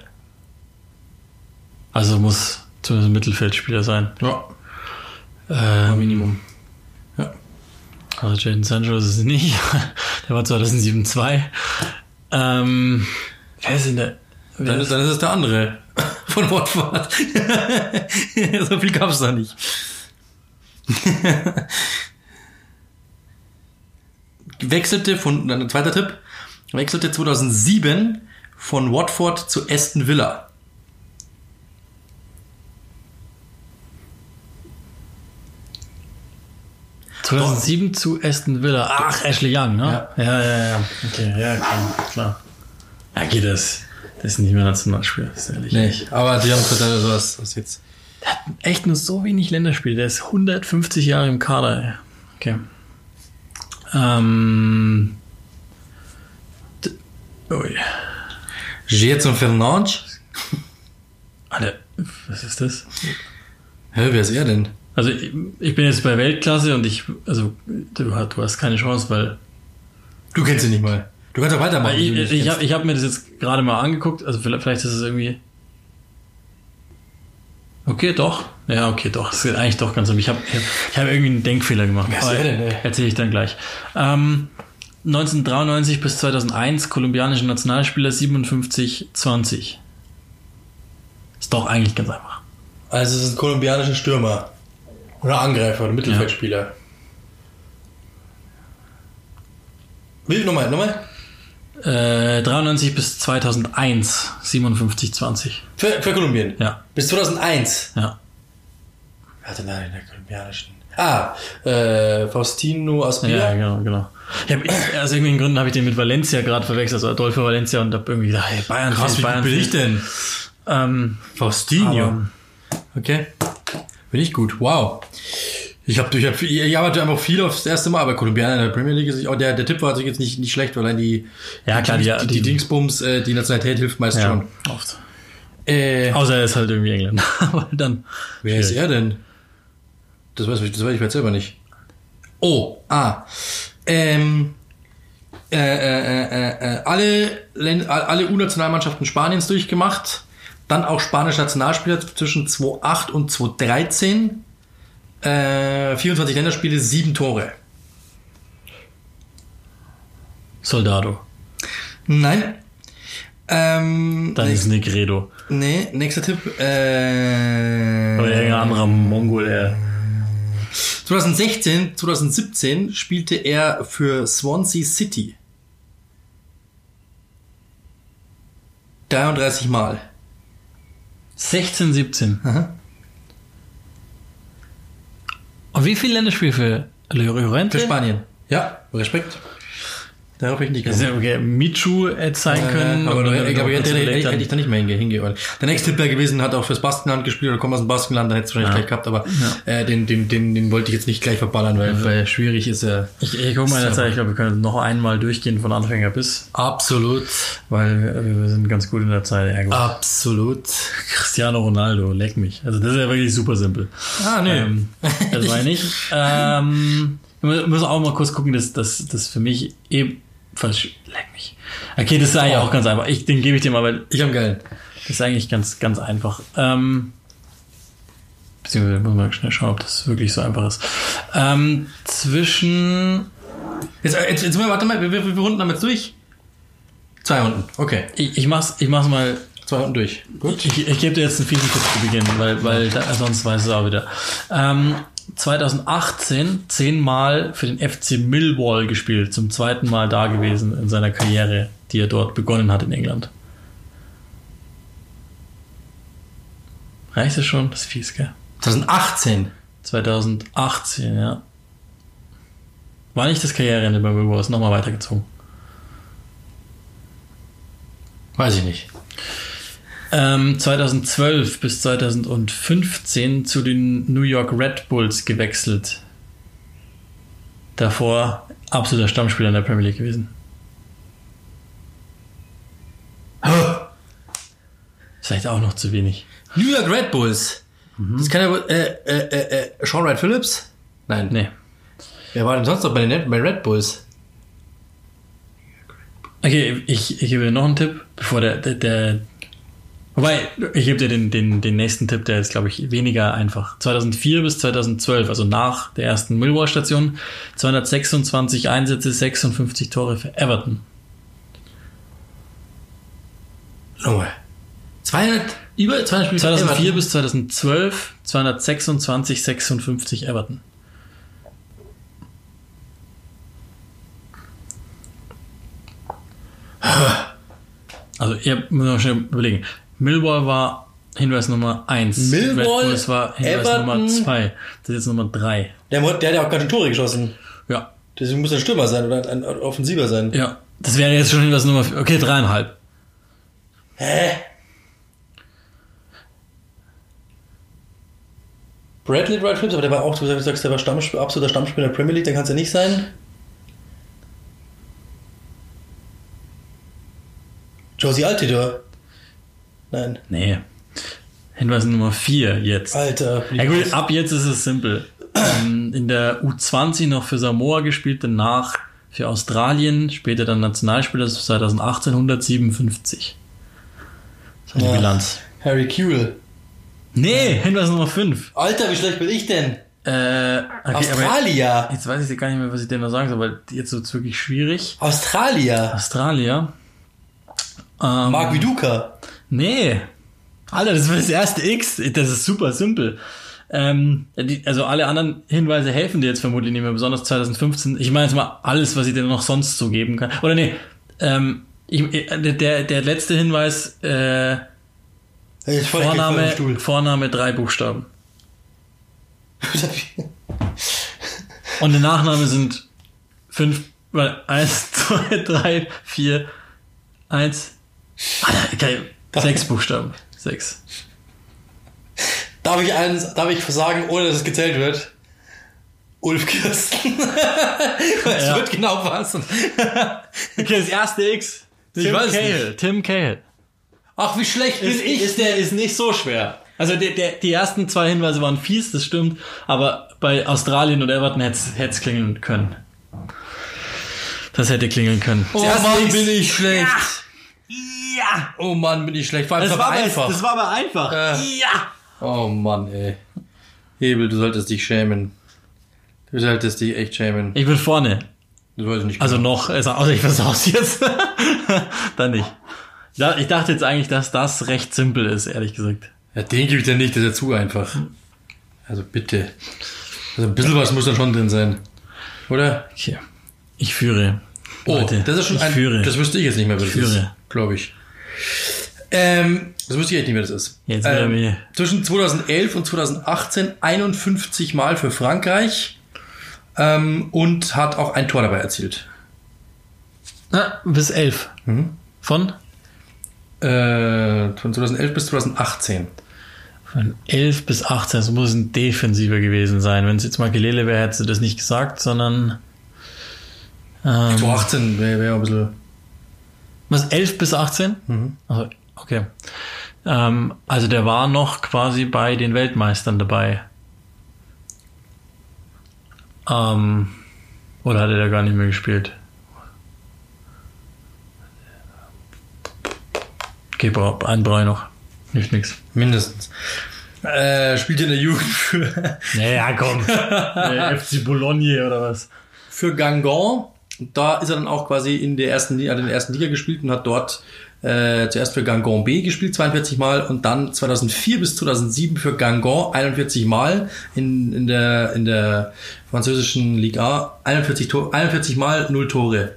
Also muss zumindest ein Mittelfeldspieler sein. Ja, Ähm, Minimum. Also Jaden Sancho ist es nicht. <laughs> Der war 2007 2. Ähm, wer ist denn der? Dann ist, dann ist es der andere <laughs> von Watford. <laughs> so viel gab es da nicht. wechselte von, dann ein zweiter Tipp, wechselte 2007 von Watford zu Aston Villa. 2007 zu Aston Villa. Ach, Ashley Young, ne? Ja, ja, ja. ja. Okay, ja, klar. klar. Ja, geht das. Das ist nicht mehr Nationalspieler, ist ehrlich. Nee, aber die haben total sowas, was jetzt. Der hat echt nur so wenig Länderspiele. Der ist 150 Jahre im Kader. ey. Okay. Ähm. Ui. Jetson Fernandes? Alter, was ist das? Hä, wer ist er denn? Also ich, ich bin jetzt bei Weltklasse und ich, also du, hast- du hast keine Chance, weil Du kennst ihn nicht mal. Du kannst doch weitermachen. Ich, ich, habe hab mir das jetzt gerade mal angeguckt, also vielleicht, vielleicht ist es irgendwie. Okay, doch. Ja, okay, doch. Es geht eigentlich doch ganz um. Ich habe ich hab irgendwie einen Denkfehler gemacht. Der denn, ey? Erzähle ich dann gleich. Ähm, 1993 bis 2001 kolumbianische Nationalspieler 57-20. Ist doch eigentlich ganz einfach. Also es ist ein kolumbianischer Stürmer. Oder Angreifer oder Mittelfeldspieler. Wie, nochmal, nochmal? Äh, 93 bis 2001 57-20. Für, für Kolumbien. Ja, Bis 2001. ja. Wer hat denn da in der kolumbianischen? Ah, äh, Faustino Ja, Aspira. genau, genau. Ich hab, ich, aus irgendwelchen Gründen habe ich den mit Valencia gerade verwechselt, also Adolfo Valencia und habe irgendwie gedacht, hey, Bayern Krass, wie Bayern bin ich denn? Ähm, Faustino. aber, Okay. Bin ich gut. Wow. Ich habe ich hab, ich arbeite einfach viel aufs erste Mal, aber Kolumbianer in der Premier League ist auch der, der Tipp war also jetzt nicht, nicht schlecht, weil dann die, Ja, klar, die, die- die, die, die- Dingsbums, äh, die Nationalität hilft meist ja, schon. oft. Äh, Außer er ist halt irgendwie Engländer. <laughs> Aber dann. wer ist schwierig. er denn? Das weiß ich, das weiß ich jetzt selber nicht. Oh, ah. Ähm, äh, äh, äh, äh, alle, alle U-Nationalmannschaften Spaniens durchgemacht. Dann auch spanische Nationalspieler zwischen 2008 und 2013. Äh, 24 Länderspiele, 7 Tore. Soldado. Nein. Ähm, Dann ist Negredo. nee, nächster Tipp. Äh, Oder irgendein anderer Mongol, er. 2016, 2017 spielte er für Swansea City. 33 Mal. 16, 17. Aha. Und wie viele Länderspiele für Llorente? Für Spanien. Ja, Respekt. Darauf hätte ich nicht gekommen. ja okay. Michu sein können. aber oder- ich glaube, oder- hätte, hätte, ich da nicht mehr hinge hingeordnet. Der nächste Tipp wäre gewesen, hat auch fürs Baskenland gespielt oder kommt aus dem Baskenland, dann hätte es wahrscheinlich gleich gehabt, aber äh, den, den, den, den wollte ich jetzt nicht gleich verballern, weil, weil schwierig ist er. Ich, ich gucke mal in der Zeit, ich glaube, wir können noch einmal durchgehen von Anfänger bis, Absolut. weil wir, wir sind ganz gut in der Zeit. Ja, gut. Absolut. Cristiano Ronaldo, leck mich. Also das ist ja wirklich super simpel. Ah, nee. Ähm, das war ich <laughs> ähm, wir müssen auch mal kurz gucken, dass das dass für mich eben falsch. Leck mich. Okay, das ist eigentlich auch ganz einfach. Ich, den gebe ich dir mal, weil ich habe geil. das ist eigentlich ganz, ganz einfach. Ähm, beziehungsweise muss man schnell schauen, ob das wirklich so einfach ist. Ähm, zwischen Jetzt, jetzt, jetzt warte mal, wir, wir, wir runden damit durch. Zwei Runden, okay. ich, ich mach's, ich mach's mal Zwei Runden durch. Gut. Ich, ich gebe dir jetzt einen fiesen Tipp zu Beginn, weil, weil da, sonst weiß es auch wieder. Ähm, 2018 zehnmal für den FC Millwall gespielt, zum zweiten Mal da gewesen in seiner Karriere, die er dort begonnen hat in England. Reicht das schon? Das ist fies, gell? 2018. 2018, ja. War nicht das Karriereende bei Millwall, ist nochmal weitergezogen. Weiß ich nicht. Ähm, 2012 bis 2015 zu den New York Red Bulls gewechselt. Davor absoluter Stammspieler in der Premier League gewesen. Vielleicht auch noch zu wenig. New York Red Bulls. Das kann ja wohl, äh, äh, äh, äh, Sean Wright Phillips? Nein. Nee. Wer war denn sonst noch bei den bei Red Bulls? Okay, ich, ich gebe dir noch einen Tipp, bevor der, der, der Wobei, ich gebe dir den, den, den nächsten Tipp, der ist, glaube ich, weniger einfach. 2004 bis 2012, also nach der ersten Millwall-Station, 226 Einsätze, 56 Tore für Everton. Nochmal. 200, über 200 Spiele. 2004 Everton. bis 2012, 226, 56 Everton. Also, ihr müsst mal schnell überlegen. Millwall war Hinweis Nummer 1. Millwall, Bulls war Hinweis Everton. Nummer 2. Das ist jetzt Nummer 3. Der, der hat ja auch keine Tore geschossen. Ja. Deswegen muss er ein Stürmer sein oder ein Offensiver sein. Ja. Das wäre jetzt schon Hinweis Nummer 4. Okay, dreieinhalb. Hä? Bradley Wright Phillips, aber der war auch, du sagst, der war Stammspieler, absoluter Stammspieler in der Premier League, dann kann es ja nicht sein. Josie Altidor. Nein. Nee. Hinweis Nummer 4 jetzt. Alter. Ja gut, ab jetzt ist es simpel. Ähm, in der U20 noch für Samoa gespielt, danach für Australien, später dann Nationalspieler 2018 157. Das war die Ja. Bilanz. Harry Kewell. Nee, Hinweis Nummer 5. Alter, wie schlecht bin ich denn? Äh, okay, Australia. jetzt weiß ich gar nicht mehr, was ich denn noch sagen soll, weil jetzt wird es wirklich schwierig. Australia. Australier. Ähm, Mark Viduka. Nee. Alter, das war das erste X. Das ist super simpel. Ähm, die, also alle anderen Hinweise helfen dir jetzt vermutlich nicht mehr, besonders 2015. Ich meine jetzt mal alles, was ich dir noch sonst so geben kann. Oder nee, ähm, ich, äh, der, der letzte Hinweis, äh, Vorname. Vorname drei Buchstaben. <laughs> Und der Nachname sind fünf, weil eins, <laughs> zwei, drei, vier, eins, Alter, geil, sechs Buchstaben. Sechs. Darf ich eins, darf ich sagen, ohne dass es gezählt wird? Ulf Kirsten. <laughs> es Ja. wird genau passen. Okay, das erste X. Ich Tim weiß Cahill. Tim Cahill. Ach, wie schlecht bin Ist, ich ist, der ist nicht so schwer. Also der, der, die ersten zwei Hinweise waren fies, das stimmt, aber bei Australien und Everton hätte es klingeln können. Das hätte klingeln können. Oh Mann, bin ich schlecht. Ja! Oh Mann, bin ich schlecht. Das war, aber, einfach. das war aber einfach. Äh. Ja! oh Mann, ey. Hebel, du solltest dich schämen. Du solltest dich echt schämen. Ich bin vorne. Das weiß ich nicht. Also genau. noch, also ich versaus <laughs> jetzt. Dann nicht. Ich dachte jetzt eigentlich, dass das recht simpel ist, ehrlich gesagt. Ja, den gebe ich dir nicht, das ist ja zu einfach. Also bitte. Also ein bisschen was muss da schon drin sein. Oder? Okay. Ich führe. Oh, Leute, das ist schon ich ein. führe. Das wüsste ich jetzt nicht mehr, was Ich führe. Glaube ich. Ähm, das wüsste ich echt nicht mehr, was das ist. Jetzt wieder ähm, mir. Zwischen 2011 und 2018 51 Mal für Frankreich ähm, und hat auch ein Tor dabei erzielt. Na, bis elf. Mhm. Von? Äh, von 2011 bis 2018. Von 11 bis 18, das muss ein Defensiver gewesen sein. Wenn es jetzt mal Gelele wäre, hättest du das nicht gesagt, sondern. Ähm, 2018 wäre wär ein bisschen. Was, 11 bis 18? Mhm. Also, okay. Ähm, also der war noch quasi bei den Weltmeistern dabei. Ähm, oder hat er da gar nicht mehr gespielt? Okay, brauche ich noch. Nicht nix. Mindestens. Äh, spielt in der Jugend für, <laughs> Naja, komm. <laughs> Der FC Bologna oder was? für Gangon. Da ist er dann auch quasi in der ersten, hat in der ersten Liga gespielt und hat dort äh, zuerst für Gangon B gespielt, 42 Mal, und dann 2004 bis 2007 für Gangon 41 Mal in, in, der, in der französischen Liga 41, Tor, 41 Mal 0 Tore.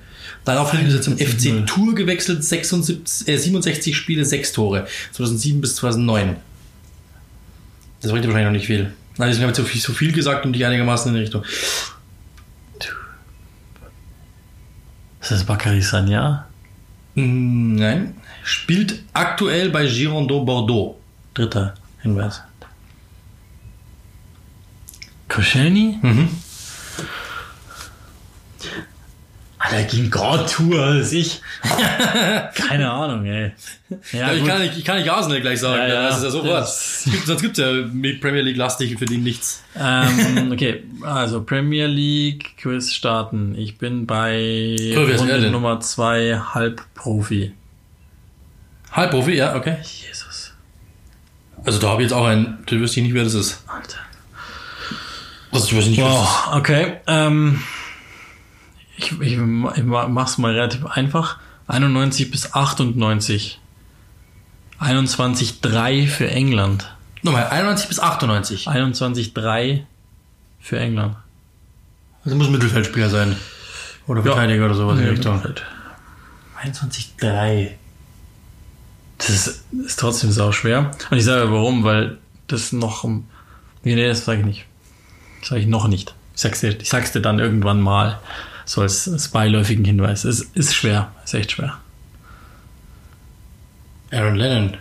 Daraufhin ist er zum 41 FC Tour gewechselt, 76, äh, 67 Spiele, 6 Tore. 2007 bis 2009. Das bringt dir wahrscheinlich noch nicht viel. Nein, deswegen habe ich so viel, so viel gesagt und dich einigermaßen in die Richtung. Ist das Bakary Sagna? Mm, Nein. Spielt aktuell bei Girondeau Bordeaux. Dritter Hinweis. Koscielny? Mhm. Alter, ging God Tour als ich. <laughs> Keine Ahnung, ey. Ja, ich, kann nicht, ich kann nicht Arsenal gleich sagen. Ja, ja. Das ist ja sofort. Das- gibt, sonst gibt es ja mit Premier League lastig für den nichts. ähm, okay, also Premier League Quiz starten. Ich bin bei Runde? Nummer zwei Halbprofi. Halbprofi, ja, okay. Jesus. Also da habe ich jetzt auch einen, du wüsste nicht, wer das ist. Alter. Also ich weiß nicht, wer das ist. Wow, okay. Ähm, ich, ich, ich mach's mal relativ einfach. 91 bis 98. 21-3 für England. Nochmal, 91 bis 98. 21-3 für England. Das muss ein Mittelfeldspieler sein. Oder Verteidiger oder sowas in die Richtung. 21-3. Das ist, ist trotzdem sau schwer. Und ich sage warum, weil das noch. Nee, nee, das sage ich nicht. Das sage ich noch nicht. Ich sag's, dir, ich sag's dir dann irgendwann mal. So als, als beiläufigen Hinweis. Es ist schwer. Ist echt schwer. Aaron Lennon.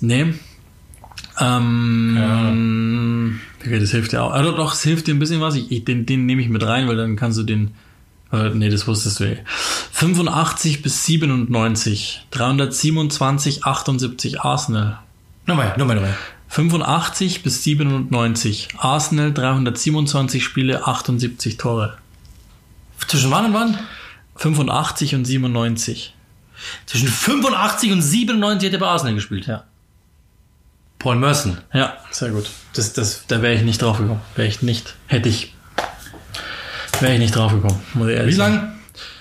Nee. Ähm, okay, das hilft dir auch. Also doch, es hilft dir ein bisschen was. Ich, ich, den, den nehme ich mit rein, weil dann kannst du den. Äh, nee, das wusstest du eh. 85 bis 97. 327, 78 Arsenal. Nochmal, nochmal, nochmal. 85 bis 97. Arsenal 327 Spiele, 78 Tore. Zwischen wann und wann? 85 und 97. Zwischen 85 und 97 hat er bei Arsenal gespielt. Ja. Paul Merson. Ja, sehr gut. Das, das, da wäre ich nicht drauf gekommen. Wäre ich nicht. Hätte ich. Wäre ich nicht drauf gekommen. Muss ich ehrlich Wie sagen. lang?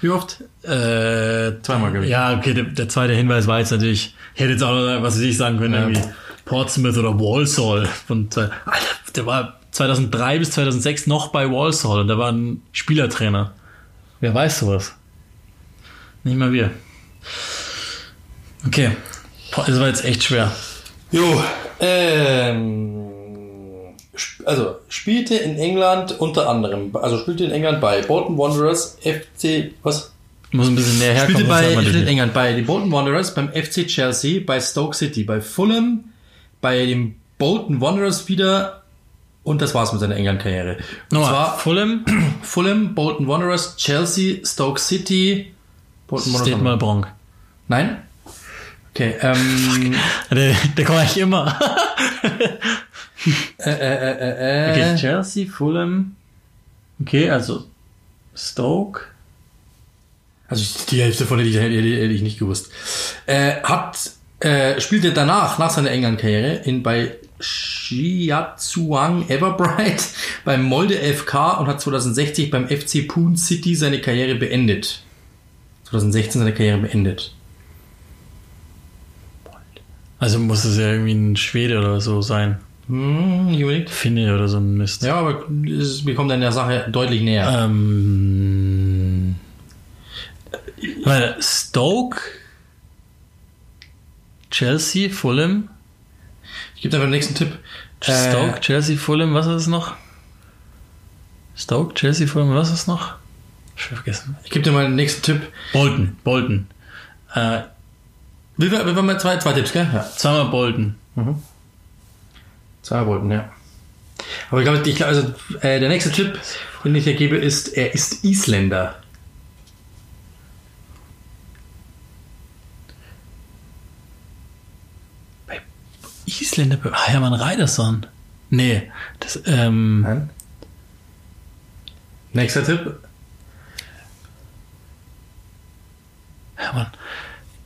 Wie oft? Äh, Zweimal, ich. Ja, okay, der, der zweite Hinweis war jetzt natürlich, ich hätte jetzt auch noch, was ich sagen können, Ja. irgendwie Portsmouth oder Walsall. Von, zwei- Alter, der war 2003 bis 2006 noch bei Walsall und der war ein Spielertrainer. Wer weiß sowas? Nicht mal wir. Okay, Boah, das war jetzt echt schwer. Jo, ähm, also spielte in England unter anderem, also spielte in England bei Bolton Wanderers, FC, was? Muss ein bisschen näher herkommen. Spielte bei in. England bei den Bolton Wanderers, beim FC Chelsea, bei Stoke City, bei Fulham, bei den Bolton Wanderers wieder und das war's mit seiner England-Karriere. Und zwar Fulham, <clears throat> Fulham, Bolton Wanderers, Chelsea, Stoke City, Bolton steht mal Bronk. Nein? Okay, ähm, <laughs> Der, der kommt eigentlich immer. <laughs> äh, äh, äh, äh, Okay, Chelsea, Fulham. Okay, also Stoke. Also die Hälfte von hätte ich, hätte, hätte ich nicht gewusst. Äh, hat äh, spielte danach, nach seiner England-Karriere, in bei Shiatsuang Everbright <laughs> beim Molde FK und hat 2060 beim FC Poon City seine Karriere beendet. 2016 seine Karriere beendet. Also muss es ja irgendwie ein Schwede oder so sein. Hm. Finne oder so ein Mist. Ja, aber es, wir kommen dann der Sache deutlich näher. Ähm, Stoke, Chelsea, Fulham. Ich gebe einfach den nächsten Tipp. Stoke, Äh, Chelsea, Fulham, was ist es noch? Stoke, Chelsea, Fulham, was ist es noch? Schon vergessen. ich gebe dir mal den nächsten Tipp. Bolton, Bolton. Äh, Wie war, wie war mal zwei, zwei Tipps, gell? Ja. zweimal Bolton. Zwei wollten, ja. Aber ich glaube, ich glaube, also, äh, der nächste Tipp, den ich dir gebe, ist, er ist Isländer. Isländer, ah, Hermann Reiderson. Nee, das, ähm, Nein. Nächster Tipp. Hermann,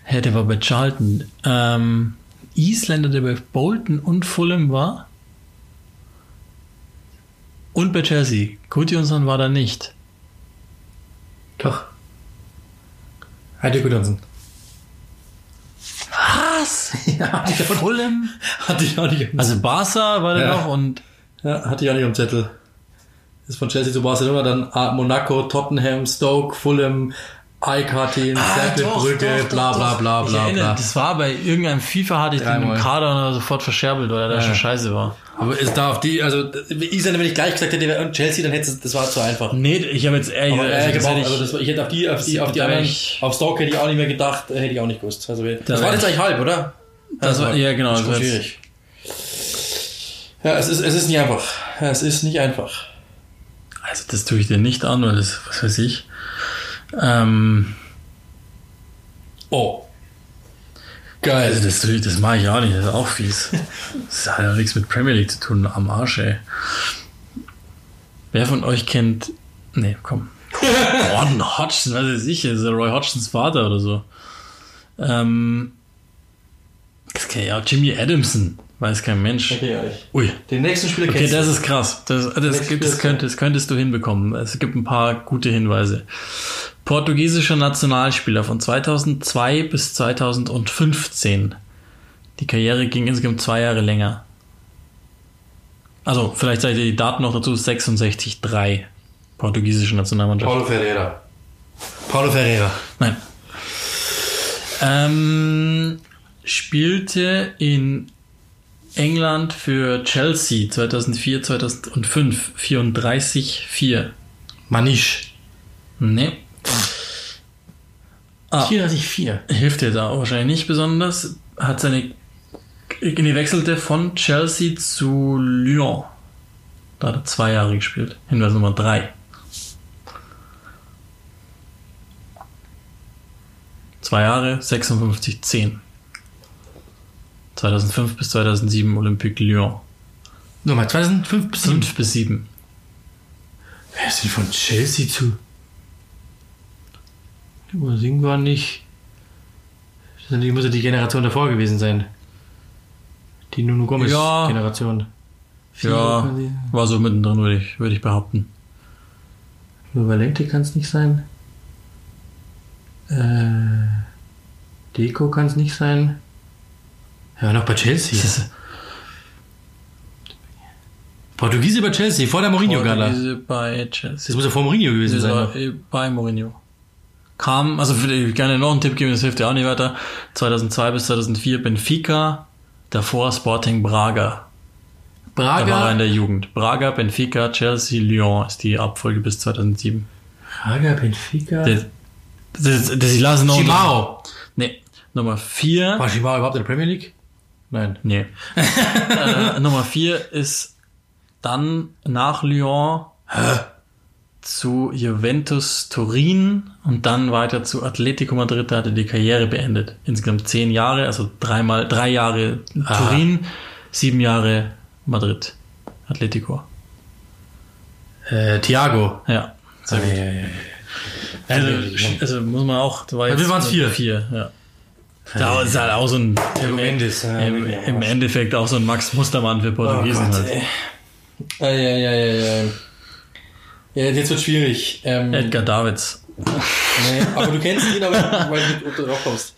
ja, der war bei Charlton. Ähm, Isländer, der bei Bolton und Fulham war. Und bei Chelsea. Gudjonsson war da nicht. Doch. Heidi Gudjonsen. <laughs> Ja, hatte ich, auch, Fulham? hatte ich auch nicht. Also Barca war da Ja. noch und Ja, hatte ich auch nicht am Zettel. Ist von Chelsea zu Barcelona, dann ah, Monaco, Tottenham, Stoke, Fulham, Alcatin, Serpil, Brügge, bla bla bla Ich bla erinnere, bla. Das war bei irgendeinem FIFA hatte ich den im Dreimal. Kader er sofort verscherbelt, weil er da Ja. schon scheiße war. Aber ist da auf die, also Isländer, wenn ich gleich gesagt hätte, und Chelsea, dann hätte das war zu einfach. Nee, ich habe jetzt ehrlich Aber, gesagt, äh, gebraucht, ich- also das, ich hätte auf die, auf die, auf die Da anderen, ich- auf Stoke hätte ich auch nicht mehr gedacht, äh, hätte ich auch nicht gewusst. Also, das wär war jetzt ich- eigentlich halb, oder? Das war- ja, genau, Das das war schwierig. Ja, es ist, es ist nicht einfach. Es ist nicht einfach. Also das tue ich dir nicht an, weil das, was weiß ich. Ähm, Oh. also Geil. das, tue ich- das mache ich auch nicht, das ist auch fies. <laughs> Das hat ja nichts mit Premier League zu tun, am Arsch, ey. Wer von euch kennt. Nee, komm. <laughs> Gordon Hodgson, was weiß ich, das ist der Roy Hodgsons Vater oder so. Ähm, Das ja auch Jimmy Adamson. Weiß kein Mensch. Okay, ja, ich. Ui. Den nächsten Spieler Okay, kennst das du. ist krass. Das, das, das, Spiel könnt, das könntest du hinbekommen. Es gibt ein paar gute Hinweise. Portugiesischer Nationalspieler von 2002 bis 2015. Die Karriere ging insgesamt zwei Jahre länger. Also, vielleicht seid ihr die Daten noch dazu. 66-3. Portugiesische Nationalmannschaft. Paulo Ferreira. Paulo Ferreira. Nein. Ähm, spielte in England für Chelsea 2004, 2005 34-4. Manish. Nee. Ah, 404. hilft dir da wahrscheinlich nicht besonders. Hat seine. Nee, wechselte von Chelsea zu Lyon. Da hat er zwei Jahre gespielt. Hinweis Nummer drei. Zwei Jahre, 56, 10. 2005 bis 2007 Olympique Lyon. Nochmal, 2005 bis 7. 5 bis 7. Wer ist denn von Chelsea zu? Singen war nicht. Das muss ja die Generation davor gewesen sein. Die Nuno Ja. Gomez-Generation. Ja, war so mittendrin, würde ich, würde ich behaupten. Nur Valente kann es nicht sein. Äh, Deco kann es nicht sein. Ja, noch bei Chelsea. Portugiese bei Chelsea, vor der Mourinho-Gala. Portugiese bei Chelsea. Das muss ja vor Mourinho gewesen Das sein. war äh, bei Mourinho. Kam, also für die, gerne noch einen Tipp geben, das hilft dir auch nicht weiter. 2002 bis 2004 Benfica, davor Sporting Braga. Da war er in Braga, der Jugend. Braga, Benfica, Chelsea, Lyon ist die Abfolge bis 2007. Braga, Benfica. Das, das, das, ich lasse noch. Chimao. Nee, Nummer 4. War Chimao überhaupt in der Premier League? Nein. Nee. <laughs> äh, Nummer 4 ist dann nach Lyon zu Juventus Turin und dann weiter zu Atletico Madrid. Da hat er die Karriere beendet. Insgesamt zehn Jahre, also dreimal, drei Jahre Turin, sieben Jahre Madrid. Atletico. Äh, Thiago. Ja. Sehr gut. ja, ja. Also, also muss man auch. War wir waren's vier. Vier, ja. Da ist halt auch so ein. Thiago Mendes. ja. Im, Im Endeffekt auch so ein Max Mustermann für Portugiesen Oh Gott, halt. ey. Ja, ja, ja, ja, ja. Jetzt wird schwierig. Ähm, Edgar Davids. nee, aber du kennst ihn, aber <laughs> weil du nicht drauf kommst.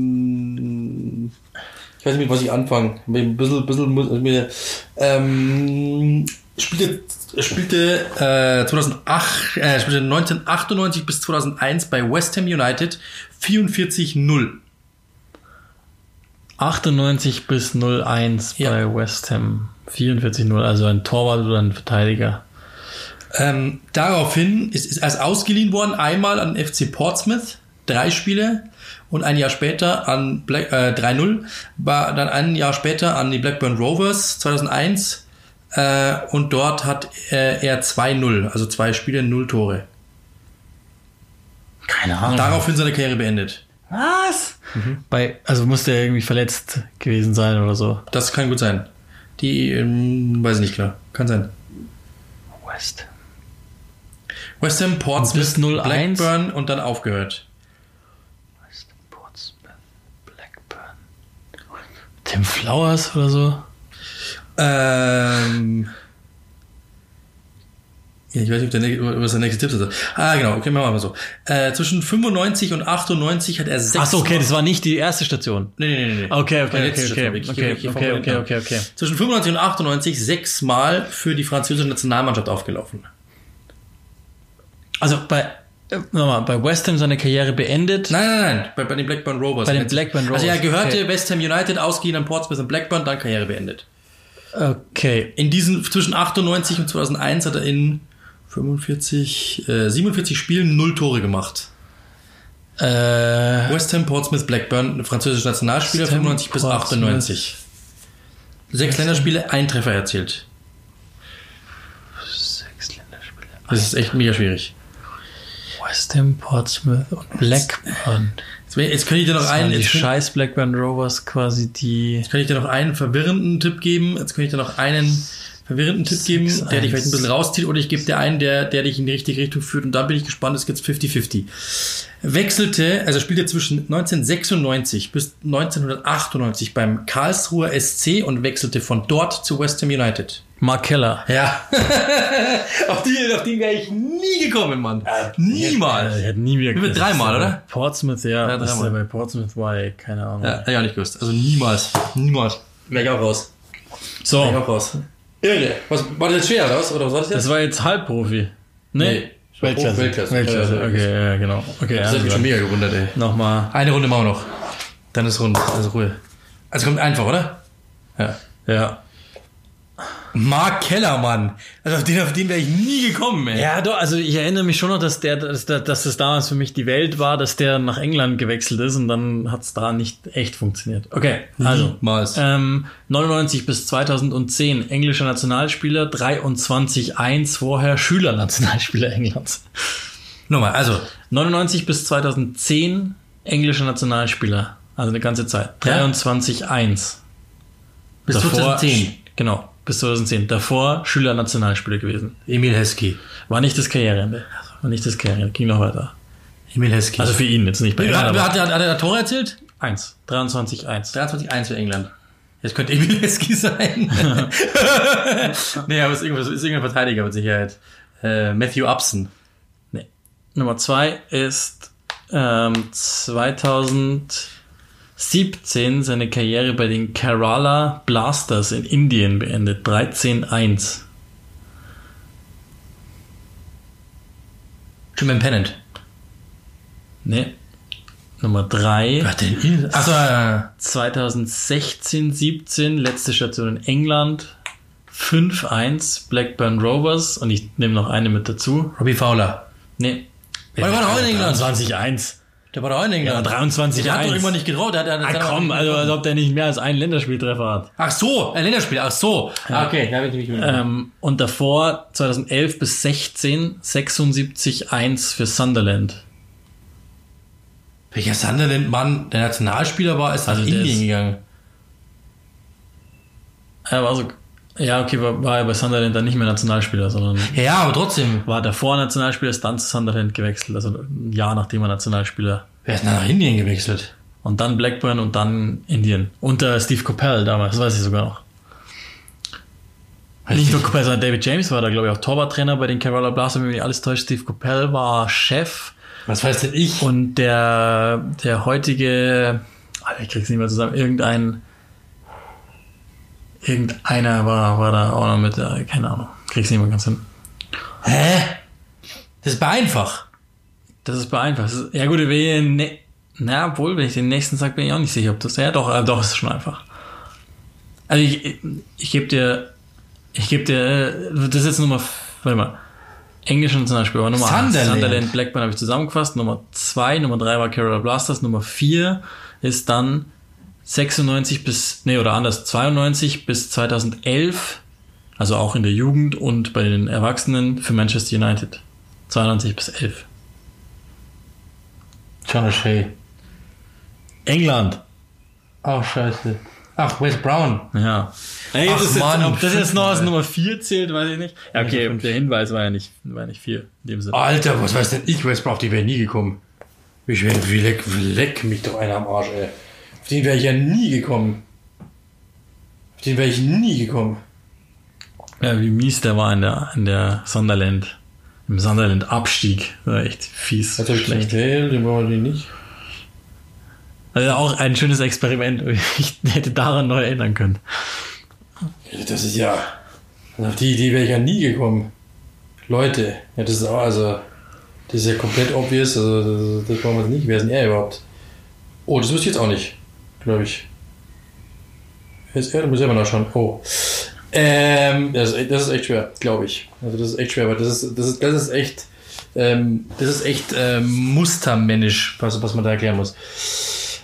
Ähm, ich weiß nicht, mit was ich anfange. Mit Ein bisschen, bisschen, muss- also mir, ähm, spielte, spielte, äh, 2008, äh, spielte 1998 bis 2001 bei West Ham United 44-0. 98 bis 01 Ja. bei West Ham. 44-0, also ein Torwart oder ein Verteidiger. Ähm, daraufhin ist, ist erst ausgeliehen worden, einmal an FC Portsmouth, drei Spiele, und ein Jahr später an Black, äh, 3-0, war dann ein Jahr später an die Blackburn Rovers 2001 äh, und dort hat äh, er 2-0, also zwei Spiele, null Tore. Keine Ahnung. Daraufhin seine Karriere beendet. Was? Bei, also musste er irgendwie verletzt gewesen sein oder so. Das kann gut sein. Die, ähm, weiß ich nicht klar. Kann sein. West. West Ham, Portsmouth, Bis 0-1. Blackburn und dann aufgehört. West Portsmouth, Blackburn. Tim Flowers oder so? Ähm. Ja, ich weiß nicht, ob der, was der nächste Tipp ist. Ah, genau, okay, machen wir mal so. Äh, zwischen 95 und 98 hat er sechs. Achso, okay, das war nicht die erste Station. Nee, nee, nee, nee. Okay, okay, okay, okay, okay, okay, von okay, okay, okay. Zwischen 95 und 98 sechsmal für die französische Nationalmannschaft aufgelaufen. Also bei, äh, nochmal, bei West Ham seine Karriere beendet. Nein, nein, nein, bei, bei den Blackburn Rovers. Bei den Blackburn Also er Rovers, gehörte okay. West Ham United, ausgeliehen an Portsmouth und Blackburn, dann Karriere beendet. Okay. In diesen, zwischen 98 und 2001 hat er in 45, äh, 47 Spielen null Tore gemacht. Äh, West Ham, Portsmouth, Blackburn, französischer Nationalspieler, West Ham, 95 bis Portsmouth. 98. Sechs Länderspiele, ein Treffer erzielt. sechs Länderspiele. Das ist echt mega schwierig. West Ham, Portsmouth und Blackburn. Jetzt, könnte ich dir noch Das einen, jetzt scheiß Blackburn Rovers quasi die. jetzt könnte ich dir noch einen verwirrenden Tipp geben. Jetzt könnte ich dir noch einen verwirrenden Tipp geben, der dich vielleicht ein bisschen rauszieht, oder ich gebe dir einen, der, der dich in die richtige Richtung führt. Und dann bin ich gespannt, es gibt 50-50. Wechselte, also spielte zwischen 1996 bis 1998 beim Karlsruher SC und wechselte von dort zu West Ham United. Mark Keller. Ja. <laughs> auf, die, auf den wäre ich nie gekommen, Mann. Niemals. Ich hätte nie wieder Über dreimal, oder? Portsmouth, ja. Ja, das ist dreimal. ja bei Portsmouth war, ey, keine Ahnung. Ja, hätte ich auch nicht gewusst. Also niemals. Niemals. Wäre ich auch raus. So, Wäre ich auch raus. Irre. Was, war das jetzt schwer, oder was? Oder was war das jetzt? das war jetzt Halbprofi. Nee. Weltklasse. Weltklasse. Weltklasse. Ja, ja, Okay, ja, genau. Okay, Das hat mich schon mega gewundert, ey. nochmal. Eine Runde machen wir noch. Dann ist rund. Also Ruhe. Also kommt einfach, oder? Ja. Ja. Mark Kellermann. Also auf den, auf den wäre ich nie gekommen, ey. Ja, doch, also ich erinnere mich schon noch, dass der, dass, dass das damals für mich die Welt war, dass der nach England gewechselt ist und dann hat es da nicht echt funktioniert. Okay, also Niemals. ähm, 99 bis 2010 englischer Nationalspieler, 23-1 vorher Schülernationalspieler <laughs> Englands. Nochmal, also. 99 bis 2010 englischer Nationalspieler, also eine ganze Zeit. Ja? 23-1. Bis Davor- 2010. Genau, bis 2010. Davor Schülernationalspieler gewesen. Emil Heskey. War nicht das Karriereende. War nicht das Karriereende. Ging noch weiter. Emil Heskey. Also für ihn jetzt nicht bei England, hat, hat, hat, hat er Tore erzählt? 1. 23, 1. 23-1 für England. Jetzt könnte Emil <laughs> Heskey sein. <laughs> nee, aber es ist, ist irgendein Verteidiger mit Sicherheit. Äh, Matthew Upson. Nee. Nummer 2 ist ähm, 2017 seine Karriere bei den Kerala Blasters in Indien beendet. 13-1. Jim Pennant. Nee. Nummer 3. Wer denn ihn? Achso, äh, 2016, 17, letzte Station in England. 5-1 Blackburn Rovers. Und ich nehme noch eine mit dazu. Robbie Fowler. Nee. der war doch auch in England. 23-1. Der war doch auch in Ja, England. 23 Der hat doch 1. irgendwann nicht getraut. Der hat, der Ah, hat- komm, also als ob der nicht mehr als einen Länderspieltreffer hat. Ach so, ein Länderspiel. Ach so. Ah, okay, da bin ich mich Ähm, und davor 2011 bis 16 76-1 für Sunderland. Welcher Sunderland-Mann der Nationalspieler war, ist nach Also der Indien ist- gegangen. Er war so, ja, okay, war, war er bei Sunderland dann nicht mehr Nationalspieler, sondern Ja, aber trotzdem. war davor Nationalspieler, ist dann zu Sunderland gewechselt, also ein Jahr nachdem er Nationalspieler. Wer ist denn nach Indien gewechselt? Und dann Blackburn und dann Indien. Unter Steve Coppell damals, das weiß ich sogar noch. Nicht nur Coppell, sondern David James war da, glaube ich, auch Torwarttrainer bei den Kerala Blasters, wenn mich nicht alles täuscht. Steve Coppell war Chef Was weiß denn ich? Und der, der heutige, Alter, ich krieg's nicht mehr zusammen, irgendein, irgendeiner war, war da auch noch mit, äh, keine Ahnung, krieg's nicht mehr ganz hin. Hä? Das ist einfach. Das ist ist- Ja gut, wenn ne, na, obwohl, wenn ich den nächsten sag, bin ich auch nicht sicher, ob das, ja doch, äh, doch, ist schon einfach. Also ich, ich, gebe dir, ich gebe dir, äh, das ist jetzt Nummer, warte mal, englische Nationalspieler, war Nummer eins, Sunderland. Sunderland, Blackburn habe ich zusammengefasst, Nummer zwei, Nummer drei war Kerala Blasters, Nummer vier ist dann 96 bis, nee, oder anders, 92 bis 2011, also auch in der Jugend und bei den Erwachsenen für Manchester United. 92 bis 11. John O'Shea. England. Ach, scheiße. Ach, Wes Brown. Ja. Ey, Ach, das Mann, jetzt, ob das jetzt noch als. Nummer 4 zählt, weiß ich nicht. Ja, okay, fünf. der Hinweis war ja nicht, war ja nicht 4 in dem Sinne. Alter, was weiß denn ich? Wes Brown, auf die wäre nie gekommen. Ich wäre, leck, leck mich doch einer am Arsch, ey. Den wäre ich ja nie gekommen. Auf den wäre ich nie gekommen. Ja, wie mies der war in der, in der Sunderland, im Sunderland-Abstieg. War echt fies. Habe ich schlecht. schlecht. Den brauchen wir nicht. Also auch ein schönes Experiment. <laughs> Ich hätte daran neu erinnern können. Das ist ja. Auf die Idee wäre ich ja nie gekommen. Leute, ja, das ist auch, also. Das ist ja komplett obvious, also das, das brauchen wir nicht. Wer ist denn er überhaupt? Oh, das wüsste ich jetzt auch nicht, glaube ich. Ist er? Muss ich selber nachschauen. Oh. Ähm, das, ist, echt- das ist echt schwer, glaube ich. Also das ist echt schwer, aber das ist, das ist, das ist echt, ähm, das ist echt ähm, mustermännisch, was, was man da erklären muss.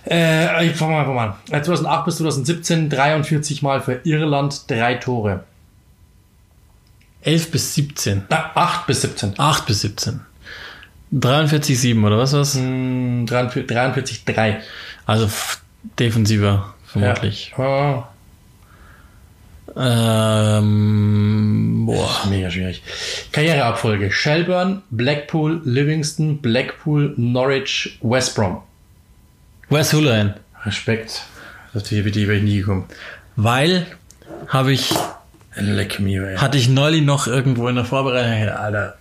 Äh, ich fange mal einfach mal an. Äh, 2008 bis 2017 43 Mal für Irland drei Tore. 11 bis 17. Na, 8 bis 17. 8 bis 17. 43, 7 oder was war's? Hm, 43, 43 3. Also defensiver, vermutlich. Ja. Ähm, boah. Mega schwierig. Karriereabfolge. Shelburne, Blackpool, Livingston, Blackpool, Norwich, West Brom. Wes Hulahan. Respekt. Auf die, die wäre ich nie gekommen. Weil habe ich, Leck mir, ey. hatte ich neulich noch irgendwo in der Vorbereitung, Alter,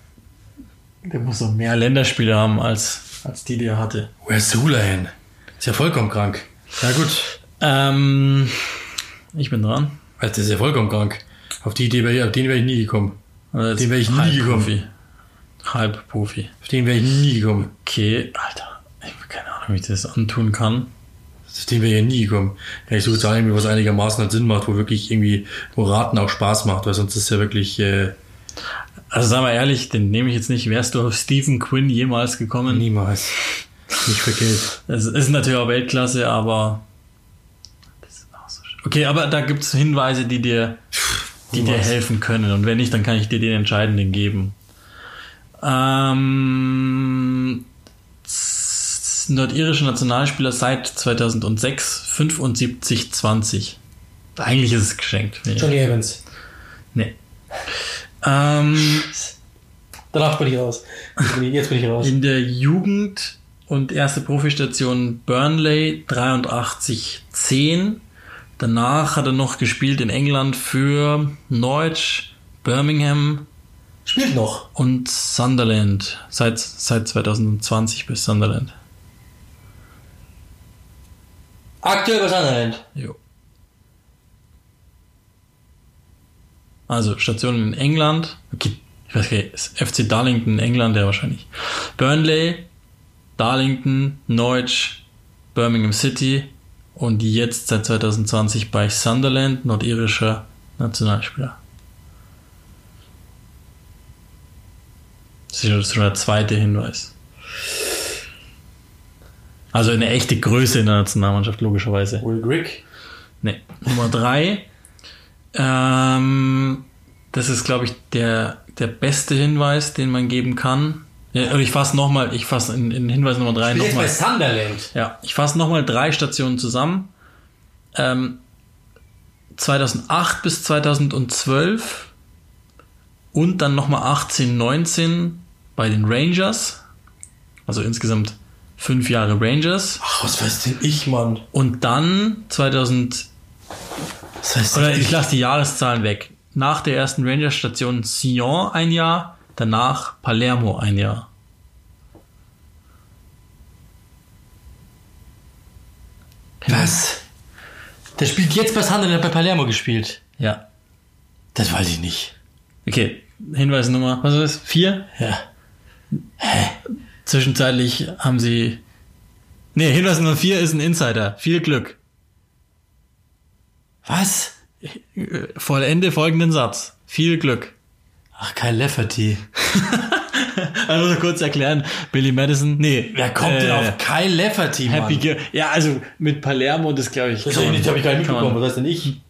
der muss so mehr Länderspiele haben als, als die, die er hatte. Where's Hulahan? Ist ja vollkommen krank. Ja gut. Ähm, ich bin dran. Also, das ist ja vollkommen krank. Auf die Idee wäre ich, auf den wäre ich nie gekommen. Jetzt Den wäre ich nie Halbprofi. Halbprofi. Auf den wäre ich nie gekommen. Okay, Alter, ich habe keine Ahnung, wie ich das antun kann. Auf den wäre ich nie gekommen. Ja, ich suche jetzt irgendwie, was einigermaßen halt Sinn macht, wo wirklich irgendwie, wo Raten auch Spaß macht, weil sonst ist ja wirklich, äh, Also sagen wir ehrlich, den nehme ich jetzt nicht. Wärst du auf Stephen Quinn jemals gekommen? niemals. Nicht Geld. Es ist natürlich auch Weltklasse, aber. Das ist auch so schön. Okay, aber da gibt es Hinweise, die dir, die dir helfen können. Und wenn nicht, dann kann ich dir den entscheidenden geben. Ähm, nordirische Nationalspieler seit 2006, 75, 20. Eigentlich ist es geschenkt. Nee. Johnny Evans. nee. <laughs> Ähm, Danach bin ich raus. Jetzt bin ich raus. In der Jugend und erste Profistation Burnley 83-10. Danach hat er noch gespielt in England für Norwich, Birmingham Spielt noch. und Sunderland. Seit, seit 2020 bis Sunderland. Aktuell bei Sunderland. Jo. Also Stationen in England. Okay, ich weiß gar nicht, ist FC Darlington in England, ja wahrscheinlich. Burnley, Darlington, Norwich, Birmingham City und jetzt seit 2020 bei Sunderland, nordirischer Nationalspieler. Das ist schon- der zweite Hinweis. Also eine echte Größe in der Nationalmannschaft, logischerweise. Will Grigg. Nee. Nummer drei. Ähm, das ist, glaube ich, der, der beste Hinweis, den man geben kann. Ja, ich fasse nochmal, ich fasse in, in Hinweis Nummer drei bei nochmal. Sunderland. Ja, ich fasse nochmal drei Stationen zusammen. Ähm, 2008 bis 2012 und dann nochmal 18, 19 bei den Rangers. Also insgesamt fünf Jahre Rangers. Ach, was weiß denn ich, Mann? Und dann 2000, Was weiß oder denn ich lasse die Jahreszahlen weg. Nach der ersten Ranger-Station Sion ein Jahr, danach Palermo ein Jahr. Was? Der spielt jetzt bei Sunderland bei Palermo gespielt. Ja. Das weiß ich nicht. Okay, Hinweis Nummer, was ist das? Vier? Ja. Zwischenzeitlich haben sie. Nee, Hinweis Nummer vier ist ein Insider. Viel Glück. Was? Äh, Vollende folgenden Satz. Viel Glück. Ach, Kyle Lafferty. Also <laughs> so kurz erklären, Billy Madison, nee. Wer kommt denn äh, auf Kyle Lafferty, Mann? Happy Gil Ja, also mit Palermo, das glaube ich. Das habe ich, gar nicht mitbekommen. Was heißt denn ich?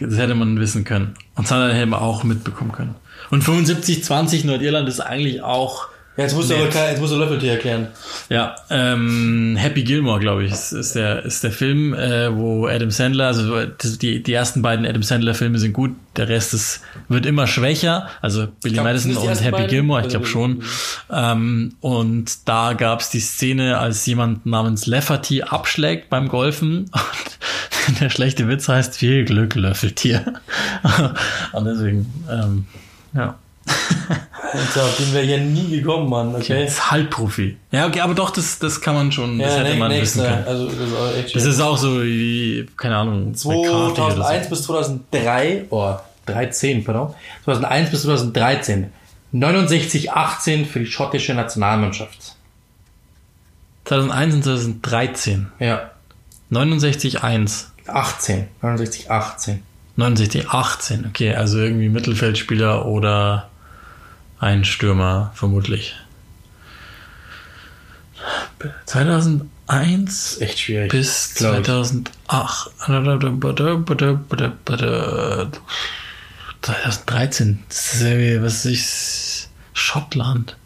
Das hätte man wissen können. Und Sunderland hätte man auch mitbekommen können. Und 75-20 Nordirland ist eigentlich auch, Ja, jetzt musst du aber jetzt musst du Lafferty erklären. ja, ähm, Happy Gilmore, glaube ich, ist, ist, der, ist der Film, äh, wo Adam Sandler, also die, die ersten beiden Adam Sandler-Filme sind gut, der Rest ist, wird immer schwächer. Also Billy glaub, Madison und Happy beiden? Gilmore, ich Also, glaube schon. Ähm, und da gab es die Szene, als jemand namens Lafferty abschlägt beim Golfen <laughs> und der schlechte Witz heißt viel Glück, Löffeltier. <laughs> und deswegen, ähm, ja. Alter, auf den wäre ja nie gekommen, Mann. Okay. Das ist Halbprofi. Ja, okay, aber doch, das, das kann man schon, das Ja, hätte man wissen können. Also, das ist auch echt Das ist auch so wie, keine Ahnung, McCarthy oder 2001 bis 2003, oh, 13, pardon. 2001 bis 2013. 69, 18 für die schottische Nationalmannschaft. so. 2001 und 2013. Ja. 69, 1. 18. 69, 18. 69, 18. Okay, also irgendwie Mittelfeldspieler oder ein Stürmer, vermutlich. 2001 Echt schwierig. bis glaub ich. 2008. 2013. Das ist ja wie, was ist Schottland.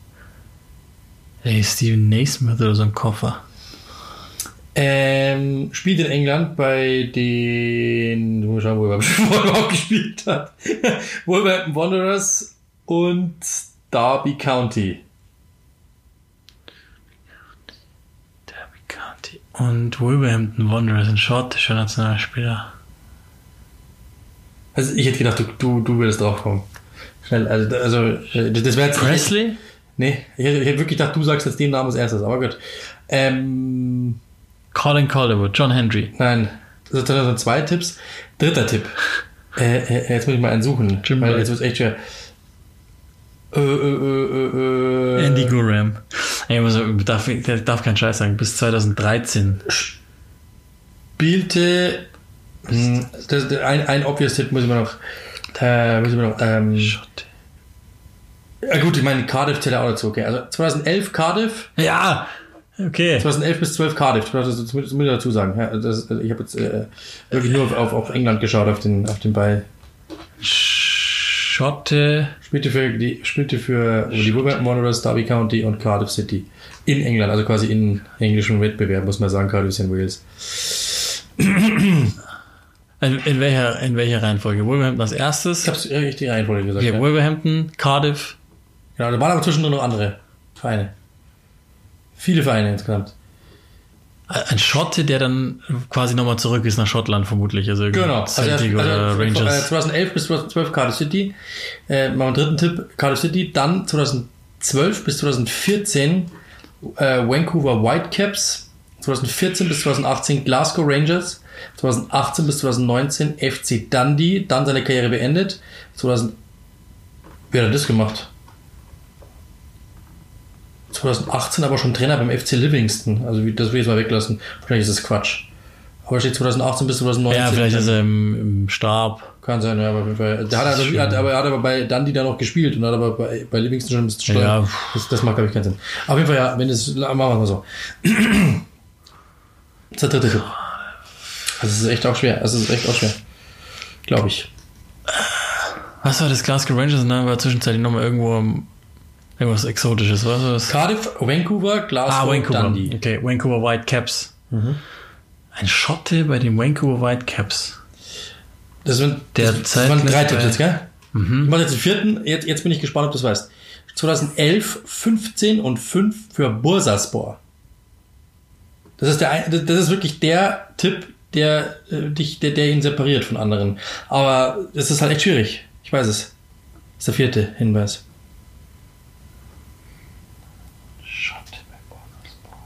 Ey, Steven Naismith oder so ein Koffer. Ähm, spielt in England bei den, wo schauen, <laughs> wo er überhaupt gespielt hat. <laughs> Wolverhampton Wanderers und Derby County. Derby County. Und Wolverhampton Wanderers, ein schottischer Nationalspieler. Also ich hätte gedacht, du, du, du würdest drauf kommen. Schnell, also, also äh, das wäre jetzt. Presley? Nee, ich hätte, ich hätte wirklich gedacht, du sagst jetzt den Namen als erstes, aber gut. Ähm, Colin Calderwood, John Hendry. nein, das sind zwei Tipps. Dritter Tipp. <laughs> Äh, äh, jetzt muss ich mal einen suchen, Jim weil jetzt wird echt schwer. Äh, äh, äh, äh, äh, Andy Gurram. Ey, muss, darf, darf keinen Scheiß sagen. Bis 2013. spielte. Hm, das, ein, ein obvious Tipp muss ich mir noch. Äh, muss ich mir noch ähm, Schotte. ja gut, ich meine Cardiff zählt auch dazu. Okay, also 2011 Cardiff, Ja, okay. 2011 bis 12 Cardiff. Das muss ich dazu sagen. Ja, das, ich habe jetzt äh, wirklich nur auf, auf, England geschaut auf den auf den Ball. Schotte. Spielte für die spielte für die Wolverhampton Wanderers, Derby County und Cardiff City in England, also quasi in englischem Wettbewerb muss man sagen. Cardiff ist in Wales. In, in, welcher, in welcher Reihenfolge? Wolverhampton als erstes. Ich habe es richtig Reihenfolge gesagt. Okay, ja. Wolverhampton, Cardiff. Genau, da waren aber zwischendrin noch andere Vereine. Viele Vereine insgesamt. Ein Schotte, der dann quasi nochmal zurück ist nach Schottland vermutlich. Also Genau. Celtic also, oder also, äh, Rangers. 2011 bis 2012 Cardiff City. Äh, machen dritten Tipp, Cardiff City. Dann 2012 bis 2014 äh, Vancouver Whitecaps. 2014 bis 2018 Glasgow Rangers. 2018 bis 2019 FC Dundee. Dann seine Karriere beendet. 2000 Wie hat er das gemacht? 2018 aber schon Trainer beim FC Livingston. Also das will ich jetzt mal weglassen. Wahrscheinlich ist das Quatsch. Aber steht 2018 bis 2019. ja, vielleicht ist er im, im Stab. Kann sein, ja, aber auf jeden Fall. Der hat, also, hat, aber, er hat aber bei Dundee dann noch gespielt und hat aber bei, bei Livingston schon ein bisschen steuern. Ja. Das, das macht, glaube ich, keinen Sinn. Auf jeden Fall, ja, wenn es, machen wir es mal so. <clears throat> Das ist der dritte Tipp. Also, es ist echt auch schwer. Also, es ist echt auch schwer. Glaube ich. Was war das Glasgow Rangers? Und dann war zwischenzeitlich nochmal irgendwo um, irgendwas Exotisches. Was war das? Cardiff, Vancouver, Glasgow, Ah, Vancouver. Dundee. Okay, Vancouver Whitecaps. Ein Schotte bei den Vancouver Whitecaps. Das, sind, Der das, das waren drei Tipps jetzt, gell? Ich mache jetzt den vierten. Jetzt, jetzt bin ich gespannt, ob du es weißt. 2011, 15 und 5 für Bursaspor. Das ist, der, das ist wirklich der Tipp, der, äh, dich, der, der ihn separiert von anderen. Aber es ist halt echt schwierig. Ich weiß es. Das ist der vierte Hinweis. Schotte bei Bursaspor.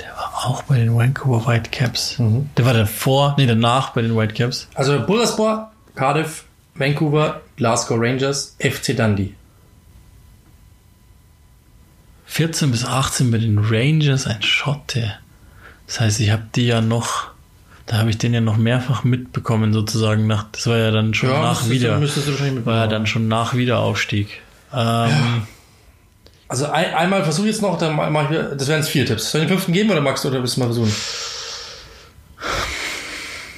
Der war auch bei den Vancouver Whitecaps. Der war davor, nee, danach bei den Whitecaps. Also Bursaspor, Cardiff, Vancouver, Glasgow Rangers, FC Dundee. 14 bis 18 bei den Rangers ein Schotte. Das heißt, ich habe die ja noch, da habe ich den ja noch mehrfach mitbekommen sozusagen. Nach, das war ja dann schon nach müsstest du- wieder, du war ja dann schon nach Wiederaufstieg. Ähm, Also ein, einmal versuche ich jetzt noch, dann mache ich, das wären jetzt vier Tipps. Soll ich den fünften geben oder magst du oder willst du mal versuchen?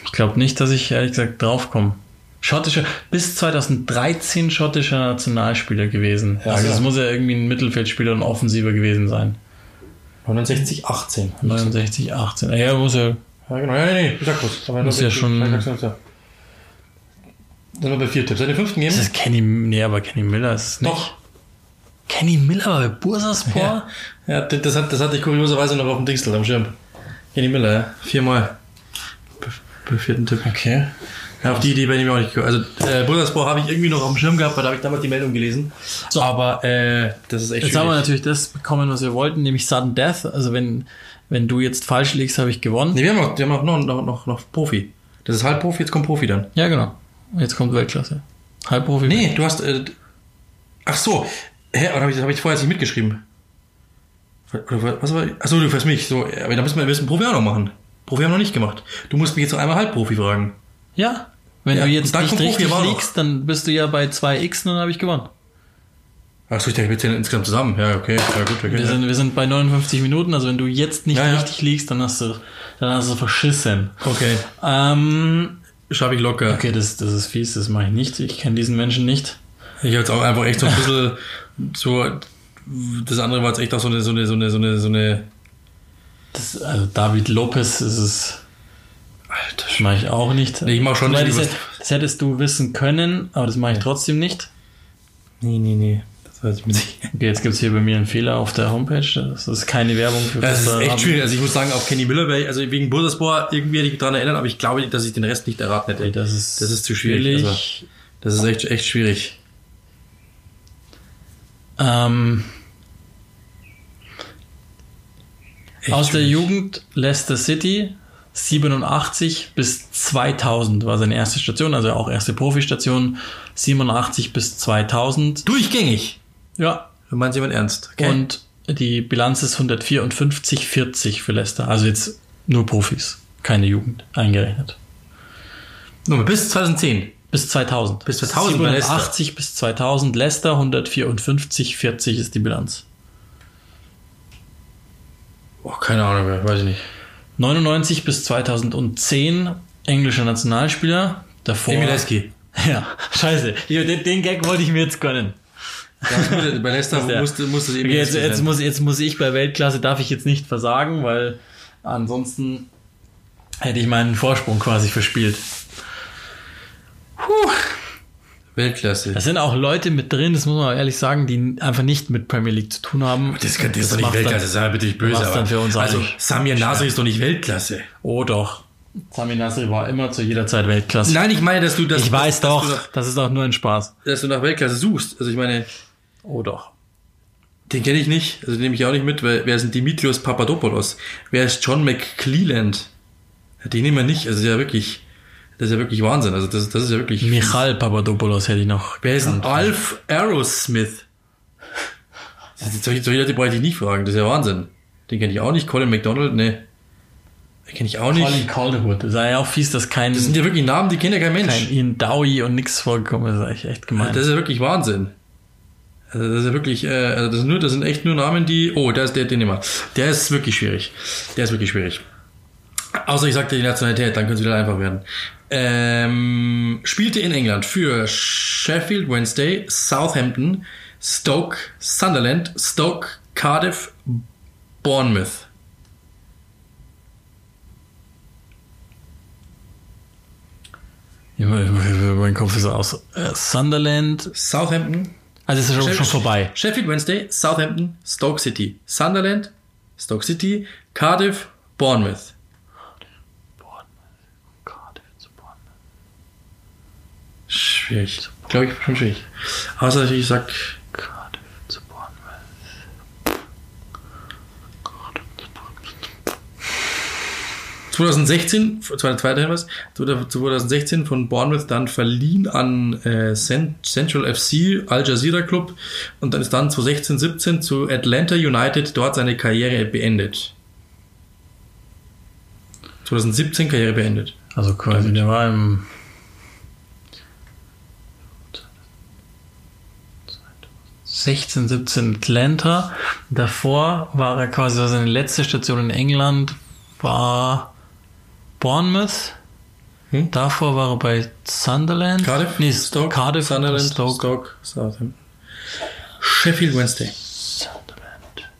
Ich glaube nicht, dass ich ehrlich gesagt draufkomme. Schottischer, bis 2013 schottischer Nationalspieler gewesen. Ja, also ja. es muss ja irgendwie ein Mittelfeldspieler und Offensiver gewesen sein. 69, 18. 69, 18. Ja, muss ja. Ja, genau. Ja, nee, nee, ich sag was. Aber Muss ja schon-. Dann sind wir bei vier Tipps. Soll ich den fünften geben? Ist das Kenny, nee, aber Kenny Miller ist es nicht. Doch. Kenny Miller bei Bursaspor? Ja, ja das, hat, das hatte ich kurioserweise noch auf dem Dingsel am Schirm. Kenny Miller, ja. Viermal. Bei, bei vierten Tipp. Okay. Ja, auf die Idee bin ich mir auch nicht gekommen. Also, äh, Bursaspor habe ich irgendwie noch auf dem Schirm gehabt, weil da habe ich damals die Meldung gelesen. So. Aber, äh, das ist echt Jetzt haben wir schwierig. natürlich das bekommen, was wir wollten, nämlich Sudden Death. Also wenn, wenn du jetzt falsch liegst, habe ich gewonnen. Nee, wir haben noch, wir haben noch, noch, noch, noch, noch Profi. Das ist halb Profi, jetzt kommt Profi dann. Ja, genau. Jetzt kommt Weltklasse. Halbprofi. Nee, du hast. Äh, ach so. Hä, oder habe ich, hab ich vorher nicht mitgeschrieben? Oder was war. Achso, du fährst mich. So, aber da müssen wir, müssen Profi auch noch machen. Profi haben wir noch nicht gemacht. Du musst mich jetzt noch einmal Halbprofi fragen. Ja. Wenn Ja, du jetzt nicht Profi, richtig liegst, dann bist du ja bei 2x und dann habe ich gewonnen. Achso, ich denke, wir zählen insgesamt zusammen. Ja, okay. Ja, gut, okay. Wir sind, wir sind bei 59 Minuten, also wenn du jetzt nicht ja. richtig liegst, dann hast du, dann hast du verschissen. okay. Ähm, Schaffe ich locker. okay, das, das ist fies, das mache ich nicht. Ich kenne diesen Menschen nicht. Ich habe jetzt auch einfach echt so ein bisschen <laughs> so. Das andere war jetzt echt auch so eine, so eine, so eine, so eine, so eine Das, also David Lopez ist es. Alter, Das mache ich auch nicht. Nee, ich mach schon nicht, das, das hättest du wissen können, aber das mache ich trotzdem nicht. Nee, nee, nee. Das weiß ich mir nicht. <laughs> Okay, jetzt gibt es hier bei mir einen Fehler auf der Homepage. Das ist keine Werbung für Das ist echt schwierig. Also ich muss sagen, auf Kenny Miller, also wegen Bursaspor irgendwie hätte ich mich daran erinnern, aber ich glaube, dass ich den Rest nicht erraten hätte. Das ist, Das ist zu schwierig. billig. Also, das ist echt, echt schwierig. Ähm, aus der. Jugend Leicester City 87 bis 2000 war seine erste Station, also auch erste Profistation. 87 bis 2000. Durchgängig. Ja. Du meinst jemand ernst. Okay. Und die Bilanz ist 154, 40 für Leicester. Also jetzt nur Profis, keine Jugend eingerechnet. Nummer bis 2010. Bis 2000. Bis 2000 bei Leicester. 87 bis 2000 Leicester, 154, 40 ist die Bilanz. Oh, keine Ahnung mehr, weiß ich nicht. 99 bis 2010 englischer Nationalspieler. Davor. Emil Heskey. <laughs> Ja, scheiße. Ja, Den, den Gag wollte ich mir jetzt gönnen. Gut, bei Leicester <laughs> musste, musste es Okay, jetzt, jetzt, muss, jetzt muss ich bei Weltklasse, darf ich jetzt nicht versagen, weil ansonsten hätte ich meinen Vorsprung quasi verspielt. Weltklasse. Da sind auch Leute mit drin, das muss man ehrlich sagen, die einfach nicht mit Premier League zu tun haben. Das, kann, das ist doch nicht macht dann- Weltklasse, sei bitte nicht böse. Aber, dann für uns also, Samir Nasri ist doch nicht Weltklasse. Oh doch. Sami Nasri war immer zu jeder Zeit Weltklasse. Nein, ich meine, dass du das. ich weiß dass doch, Du nach, das ist auch nur ein Spaß. dass du nach Weltklasse suchst. Also ich meine, Oh doch. den kenne ich nicht. Also den nehme ich auch nicht mit, weil wer ist denn Dimitrios Papadopoulos? Wer ist John McClelland? Den nehmen wir nicht. Also das ist ja wirklich, das ist ja wirklich Wahnsinn. Also das, das ist ja wirklich. Michal Papadopoulos hätte ich noch. Wer ist denn. Alf Aerosmith? Das- Solche, solche Leute brauche ich nicht fragen. Das ist ja Wahnsinn. Den kenne ich auch nicht. Colin McDonald, ne. Den kenne ich auch nicht. Colin Calderwood. Das ist ja auch fies, dass kein, Das sind ja wirklich Namen, die kennt ja kein Mensch. kein Ian Dowie und nix vorgekommen ist. Das ist echt, echt gemein. Das ist ja wirklich Wahnsinn. Also das ist ja wirklich, äh, also das, sind nur, das sind echt nur Namen, die. Oh, der ist der, den wir. Der ist wirklich schwierig. Der ist wirklich schwierig. Außer ich sagte die Nationalität, dann könnte es wieder einfach werden. Ähm, spielte in England für Sheffield Wednesday, Southampton, Stoke, Sunderland, Stoke, Cardiff, Bournemouth. Mein Kopf ist aus. Äh, Sunderland. Southampton, Also ist schon, schon vorbei. Sheffield Wednesday, Southampton, Stoke City, Sunderland, Stoke City, Cardiff, Bournemouth. Schwierig. Glaube ich schon schwierig. Außer ich sag. Cardiff zu Bournemouth. 2016, zweiter zweiter Hinweis, 2016 von Bournemouth dann verliehen an äh, Cent- Central FC, Al Jazeera Club und dann ist dann 2016, 17 zu Atlanta United dort seine Karriere beendet. 2017 Karriere beendet. Also quasi, der war im. ...16, 17 Atlanta. Davor war er quasi, also seine letzte Station in England war Bournemouth. Hm? Davor war er bei Sunderland. Cardiff, Nee, Stoke, Cardiff, Sunderland, Stoke. Stoke, Southampton. Sheffield Wednesday. Sunderland.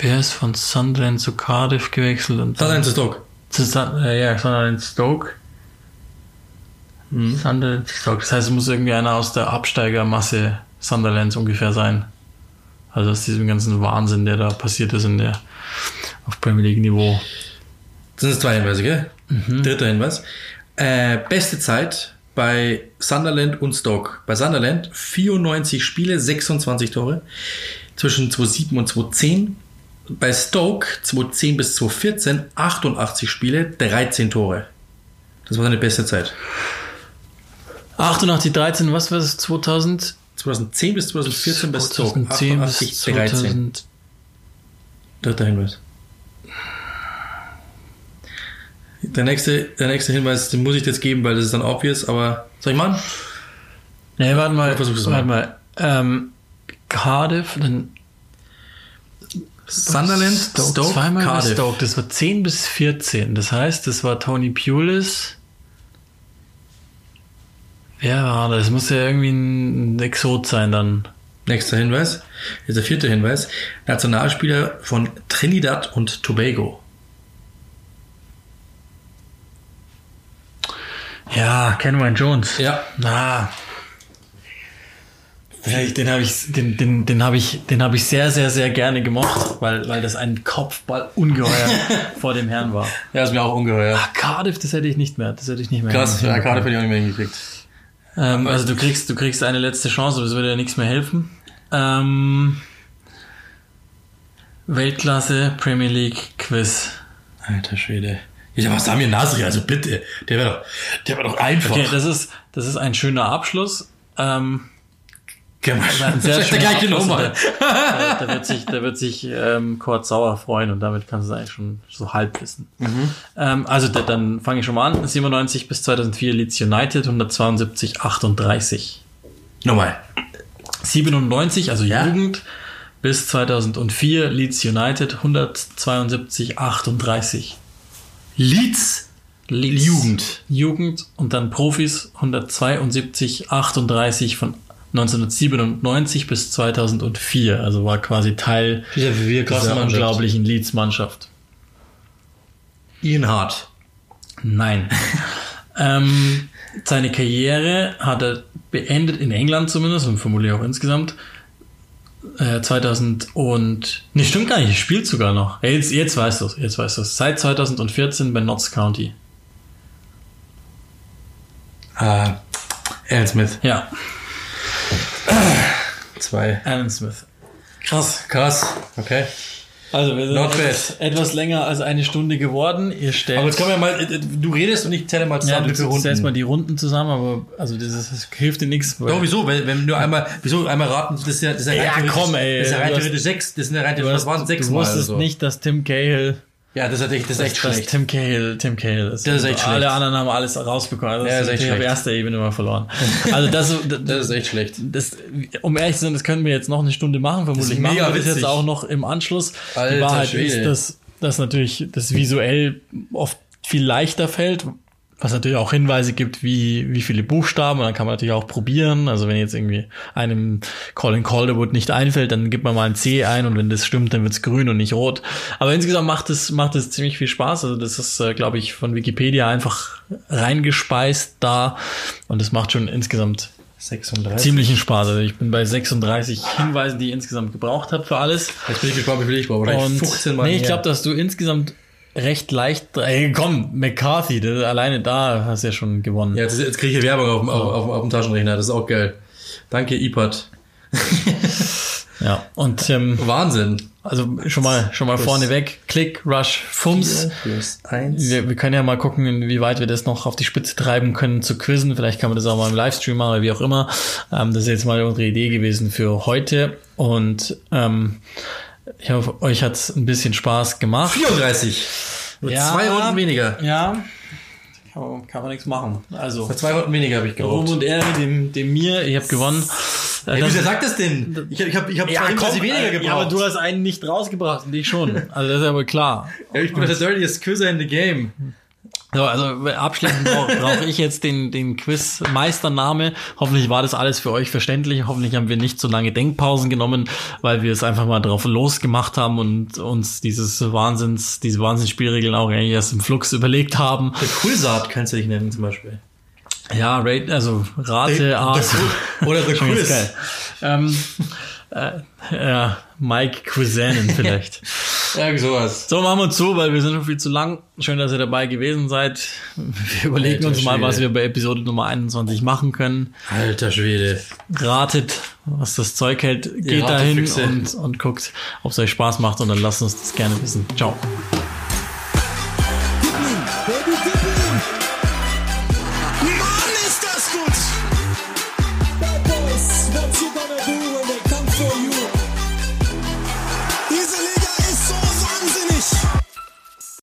Wer ist von Sunderland zu Cardiff gewechselt? Und Sunderland zu Stoke. Zu Sun äh, ja, Sunderland Stoke. Mhm. Sunderland Stoke. Das heißt, es muss irgendwie einer aus der Absteigermasse Sunderlands ungefähr sein. Also aus diesem ganzen Wahnsinn, der da passiert ist in der auf Premier League Niveau. Das sind zwei Hinweise, gell? Dritter Hinweis. Äh, beste Zeit bei Sunderland und Stoke. Bei Sunderland 94 Spiele, 26 Tore. Zwischen 2007 und 2010. Bei Stoke 2010 bis 2014 88 Spiele, 13 Tore. Das war seine beste Zeit. 88, 13, was war das? 2000? 2010 bis 2014 bei Stoke. 2010 bis 88, 13. 2000. Dritter Hinweis. Der nächste, der nächste Hinweis, den muss ich jetzt geben, weil das ist dann obvious, aber soll ich machen? Nee, warte mal. Versuch es warte mal. Ähm, Cardiff, dann Sunderland, Stoke, Stoke, zweimal Cardiff. Stoke. Das war 10 bis 14. Das heißt, das war Tony Pulis. War das? Muss ja irgendwie ein Exot sein dann. Nächster Hinweis. Dieser vierte Hinweis. Nationalspieler von Trinidad und Tobago. Ja, Kenway Jones. Ja. Na. Vielleicht, den habe ich, den, den, den habe ich, den habe ich sehr, sehr, sehr gerne gemocht, weil, weil das ein Kopfball ungeheuer <laughs> vor dem Herrn war. Ja, ist mir auch ungeheuer. Ah, Cardiff, das hätte ich nicht mehr, das hätte ich nicht mehr. Krass, ja. Cardiff hätte ich auch nicht mehr hingekriegt. Ähm, also du kriegst, du kriegst eine letzte Chance, aber das würde ja nichts mehr helfen. Ähm, Weltklasse, Premier League, Quiz. Alter Schwede. Ja, was Samir Nasri, also bitte. Der war doch, der war doch einfach. Okay, das ist, das ist ein schöner Abschluss. Ähm, Ein sehr der schöner gleiche Abschluss. Nummer. Da, da wird sich, da wird sich ähm, Kurt Sauer freuen und damit kannst du es eigentlich schon so halb wissen. Ähm, also da, dann fange ich schon mal an. 97 bis 2004 Leeds United, 172, 38. Nochmal. 97, also Ja. Jugend, bis 2004 Leeds United, 172, 38. Leeds. Leeds. Jugend. Jugend und dann Profis 172, 38 von 1997 bis 2004. Also war quasi Teil Dieser wir dieser unglaublichen Leeds-Mannschaft. Ian Hart. Nein. <laughs> ähm, seine Karriere hat er beendet in England zumindest und vermutlich auch insgesamt. Äh, 2000 und nee, stimmt gar nicht, er spielt sogar noch. Ja, Jetzt, jetzt weißt du jetzt weißt du Seit 2014 bei Notts County. Äh, Alan Smith. Ja, Zwei. Alan Smith. Krass. Krass. Okay. Also wir sind etwas, etwas länger als eine Stunde geworden. Ihr stellt. Aber jetzt können wir mal, äh, du redest und ich zähle mal ja, zusammen, du wie viele zählst Runden. mal die Runden zusammen, aber also das, ist, das hilft dir nichts. Doch, wieso? Weil, wenn nur einmal, wieso einmal raten, das ist ja, das ist ja, Ja, komm, ey. Das ist ja rein Du theoretisch sechs, das sind ja rein Du, theoretisch, das waren sechs du Mal. wusstest Also. nicht, dass Tim Cahill Ja, das ist echt, das ist echt dass schlecht. Tim Cahill, Tim Cahill ist. Das ist echt Und Alle schlecht. anderen haben alles rausbekommen. Das Ja, ist echt natürlich auf schlecht. erster Ebene mal verloren. Also das, <laughs> das, Das ist echt schlecht. das, um ehrlich zu sein, das können wir jetzt noch eine Stunde machen. Vermutlich machen wir das jetzt auch noch im Anschluss. Die Alter Wahrheit Schwede. ist, dass, dass natürlich das visuell oft viel leichter fällt, was natürlich auch Hinweise gibt, wie, wie viele Buchstaben. Und dann kann man natürlich auch probieren. Also wenn jetzt irgendwie einem Colin Calderwood nicht einfällt, dann gibt man mal ein C ein und wenn das stimmt, dann wird's grün und nicht rot. Aber insgesamt macht es, macht es ziemlich viel Spaß. Also das ist, äh, glaube ich, von Wikipedia einfach reingespeist da. Und das macht schon insgesamt 36. ziemlichen Spaß. Also ich bin bei 36 Hinweisen, die ich insgesamt gebraucht habe für alles. Jetzt bin ich gespannt, wie viel ich brauche. Und 15 Mal nee, ich glaube, dass du insgesamt recht leicht. Ey, komm, McCarthy, das, alleine da hast du ja schon gewonnen. Ja, jetzt, jetzt kriege ich Werbung auf, dem- auf, auf, auf dem Taschenrechner. Das ist auch geil. Danke, iPad. <laughs> Ja. Und ähm, Wahnsinn. also schon mal schon mal vorneweg. Klick, Rush, Fums. Wir, wir können ja mal gucken, inwieweit wir das noch auf die Spitze treiben können zu quizzen. Vielleicht kann man das auch mal im Livestream machen oder wie auch immer. Ähm, das ist jetzt mal unsere Idee gewesen für heute. Und ähm, ich hoffe, euch hat's ein bisschen Spaß gemacht. 34. Nur Ja. zwei Runden weniger. Ja, kann man, kann man nichts machen. Also, Nur zwei Runden weniger habe ich gebraucht. und Ehre dem, dem mir, ich habe gewonnen. Äh, Hey, das- wieso sagt das denn? Ich, ich habe ich hab ja, zwei komm, quasi weniger äh, gebraucht. ja, aber du hast einen nicht rausgebracht und ich schon. Also das ist ja wohl klar. Ja, ich bin der dirtiest Quizzer in the game. So, also abschließend <laughs> brauche brauch ich jetzt den, den Quiz-Meistername. Hoffentlich war das alles für euch verständlich. Hoffentlich haben wir nicht so lange Denkpausen genommen, weil wir es einfach mal drauf losgemacht haben und uns dieses Wahnsinns, diese Wahnsinnsspielregeln auch eigentlich erst im Flux überlegt haben. Der Quizard kannst du dich nennen zum Beispiel. Ja, rate, also Rate, Art. <laughs> Oder The Quiz. Ähm, äh, ja, Mike Quizanen vielleicht. <laughs> Ja, sowas. So, machen wir zu, weil wir sind schon viel zu lang. Schön, dass ihr dabei gewesen seid. Wir überlegen Alter uns mal, was Schwede. wir bei Episode Nummer 21 machen können. Alter Schwede. Ratet, was das Zeug hält. Geht dahin und, und guckt, ob es euch Spaß macht und dann lasst uns das gerne wissen. Ciao.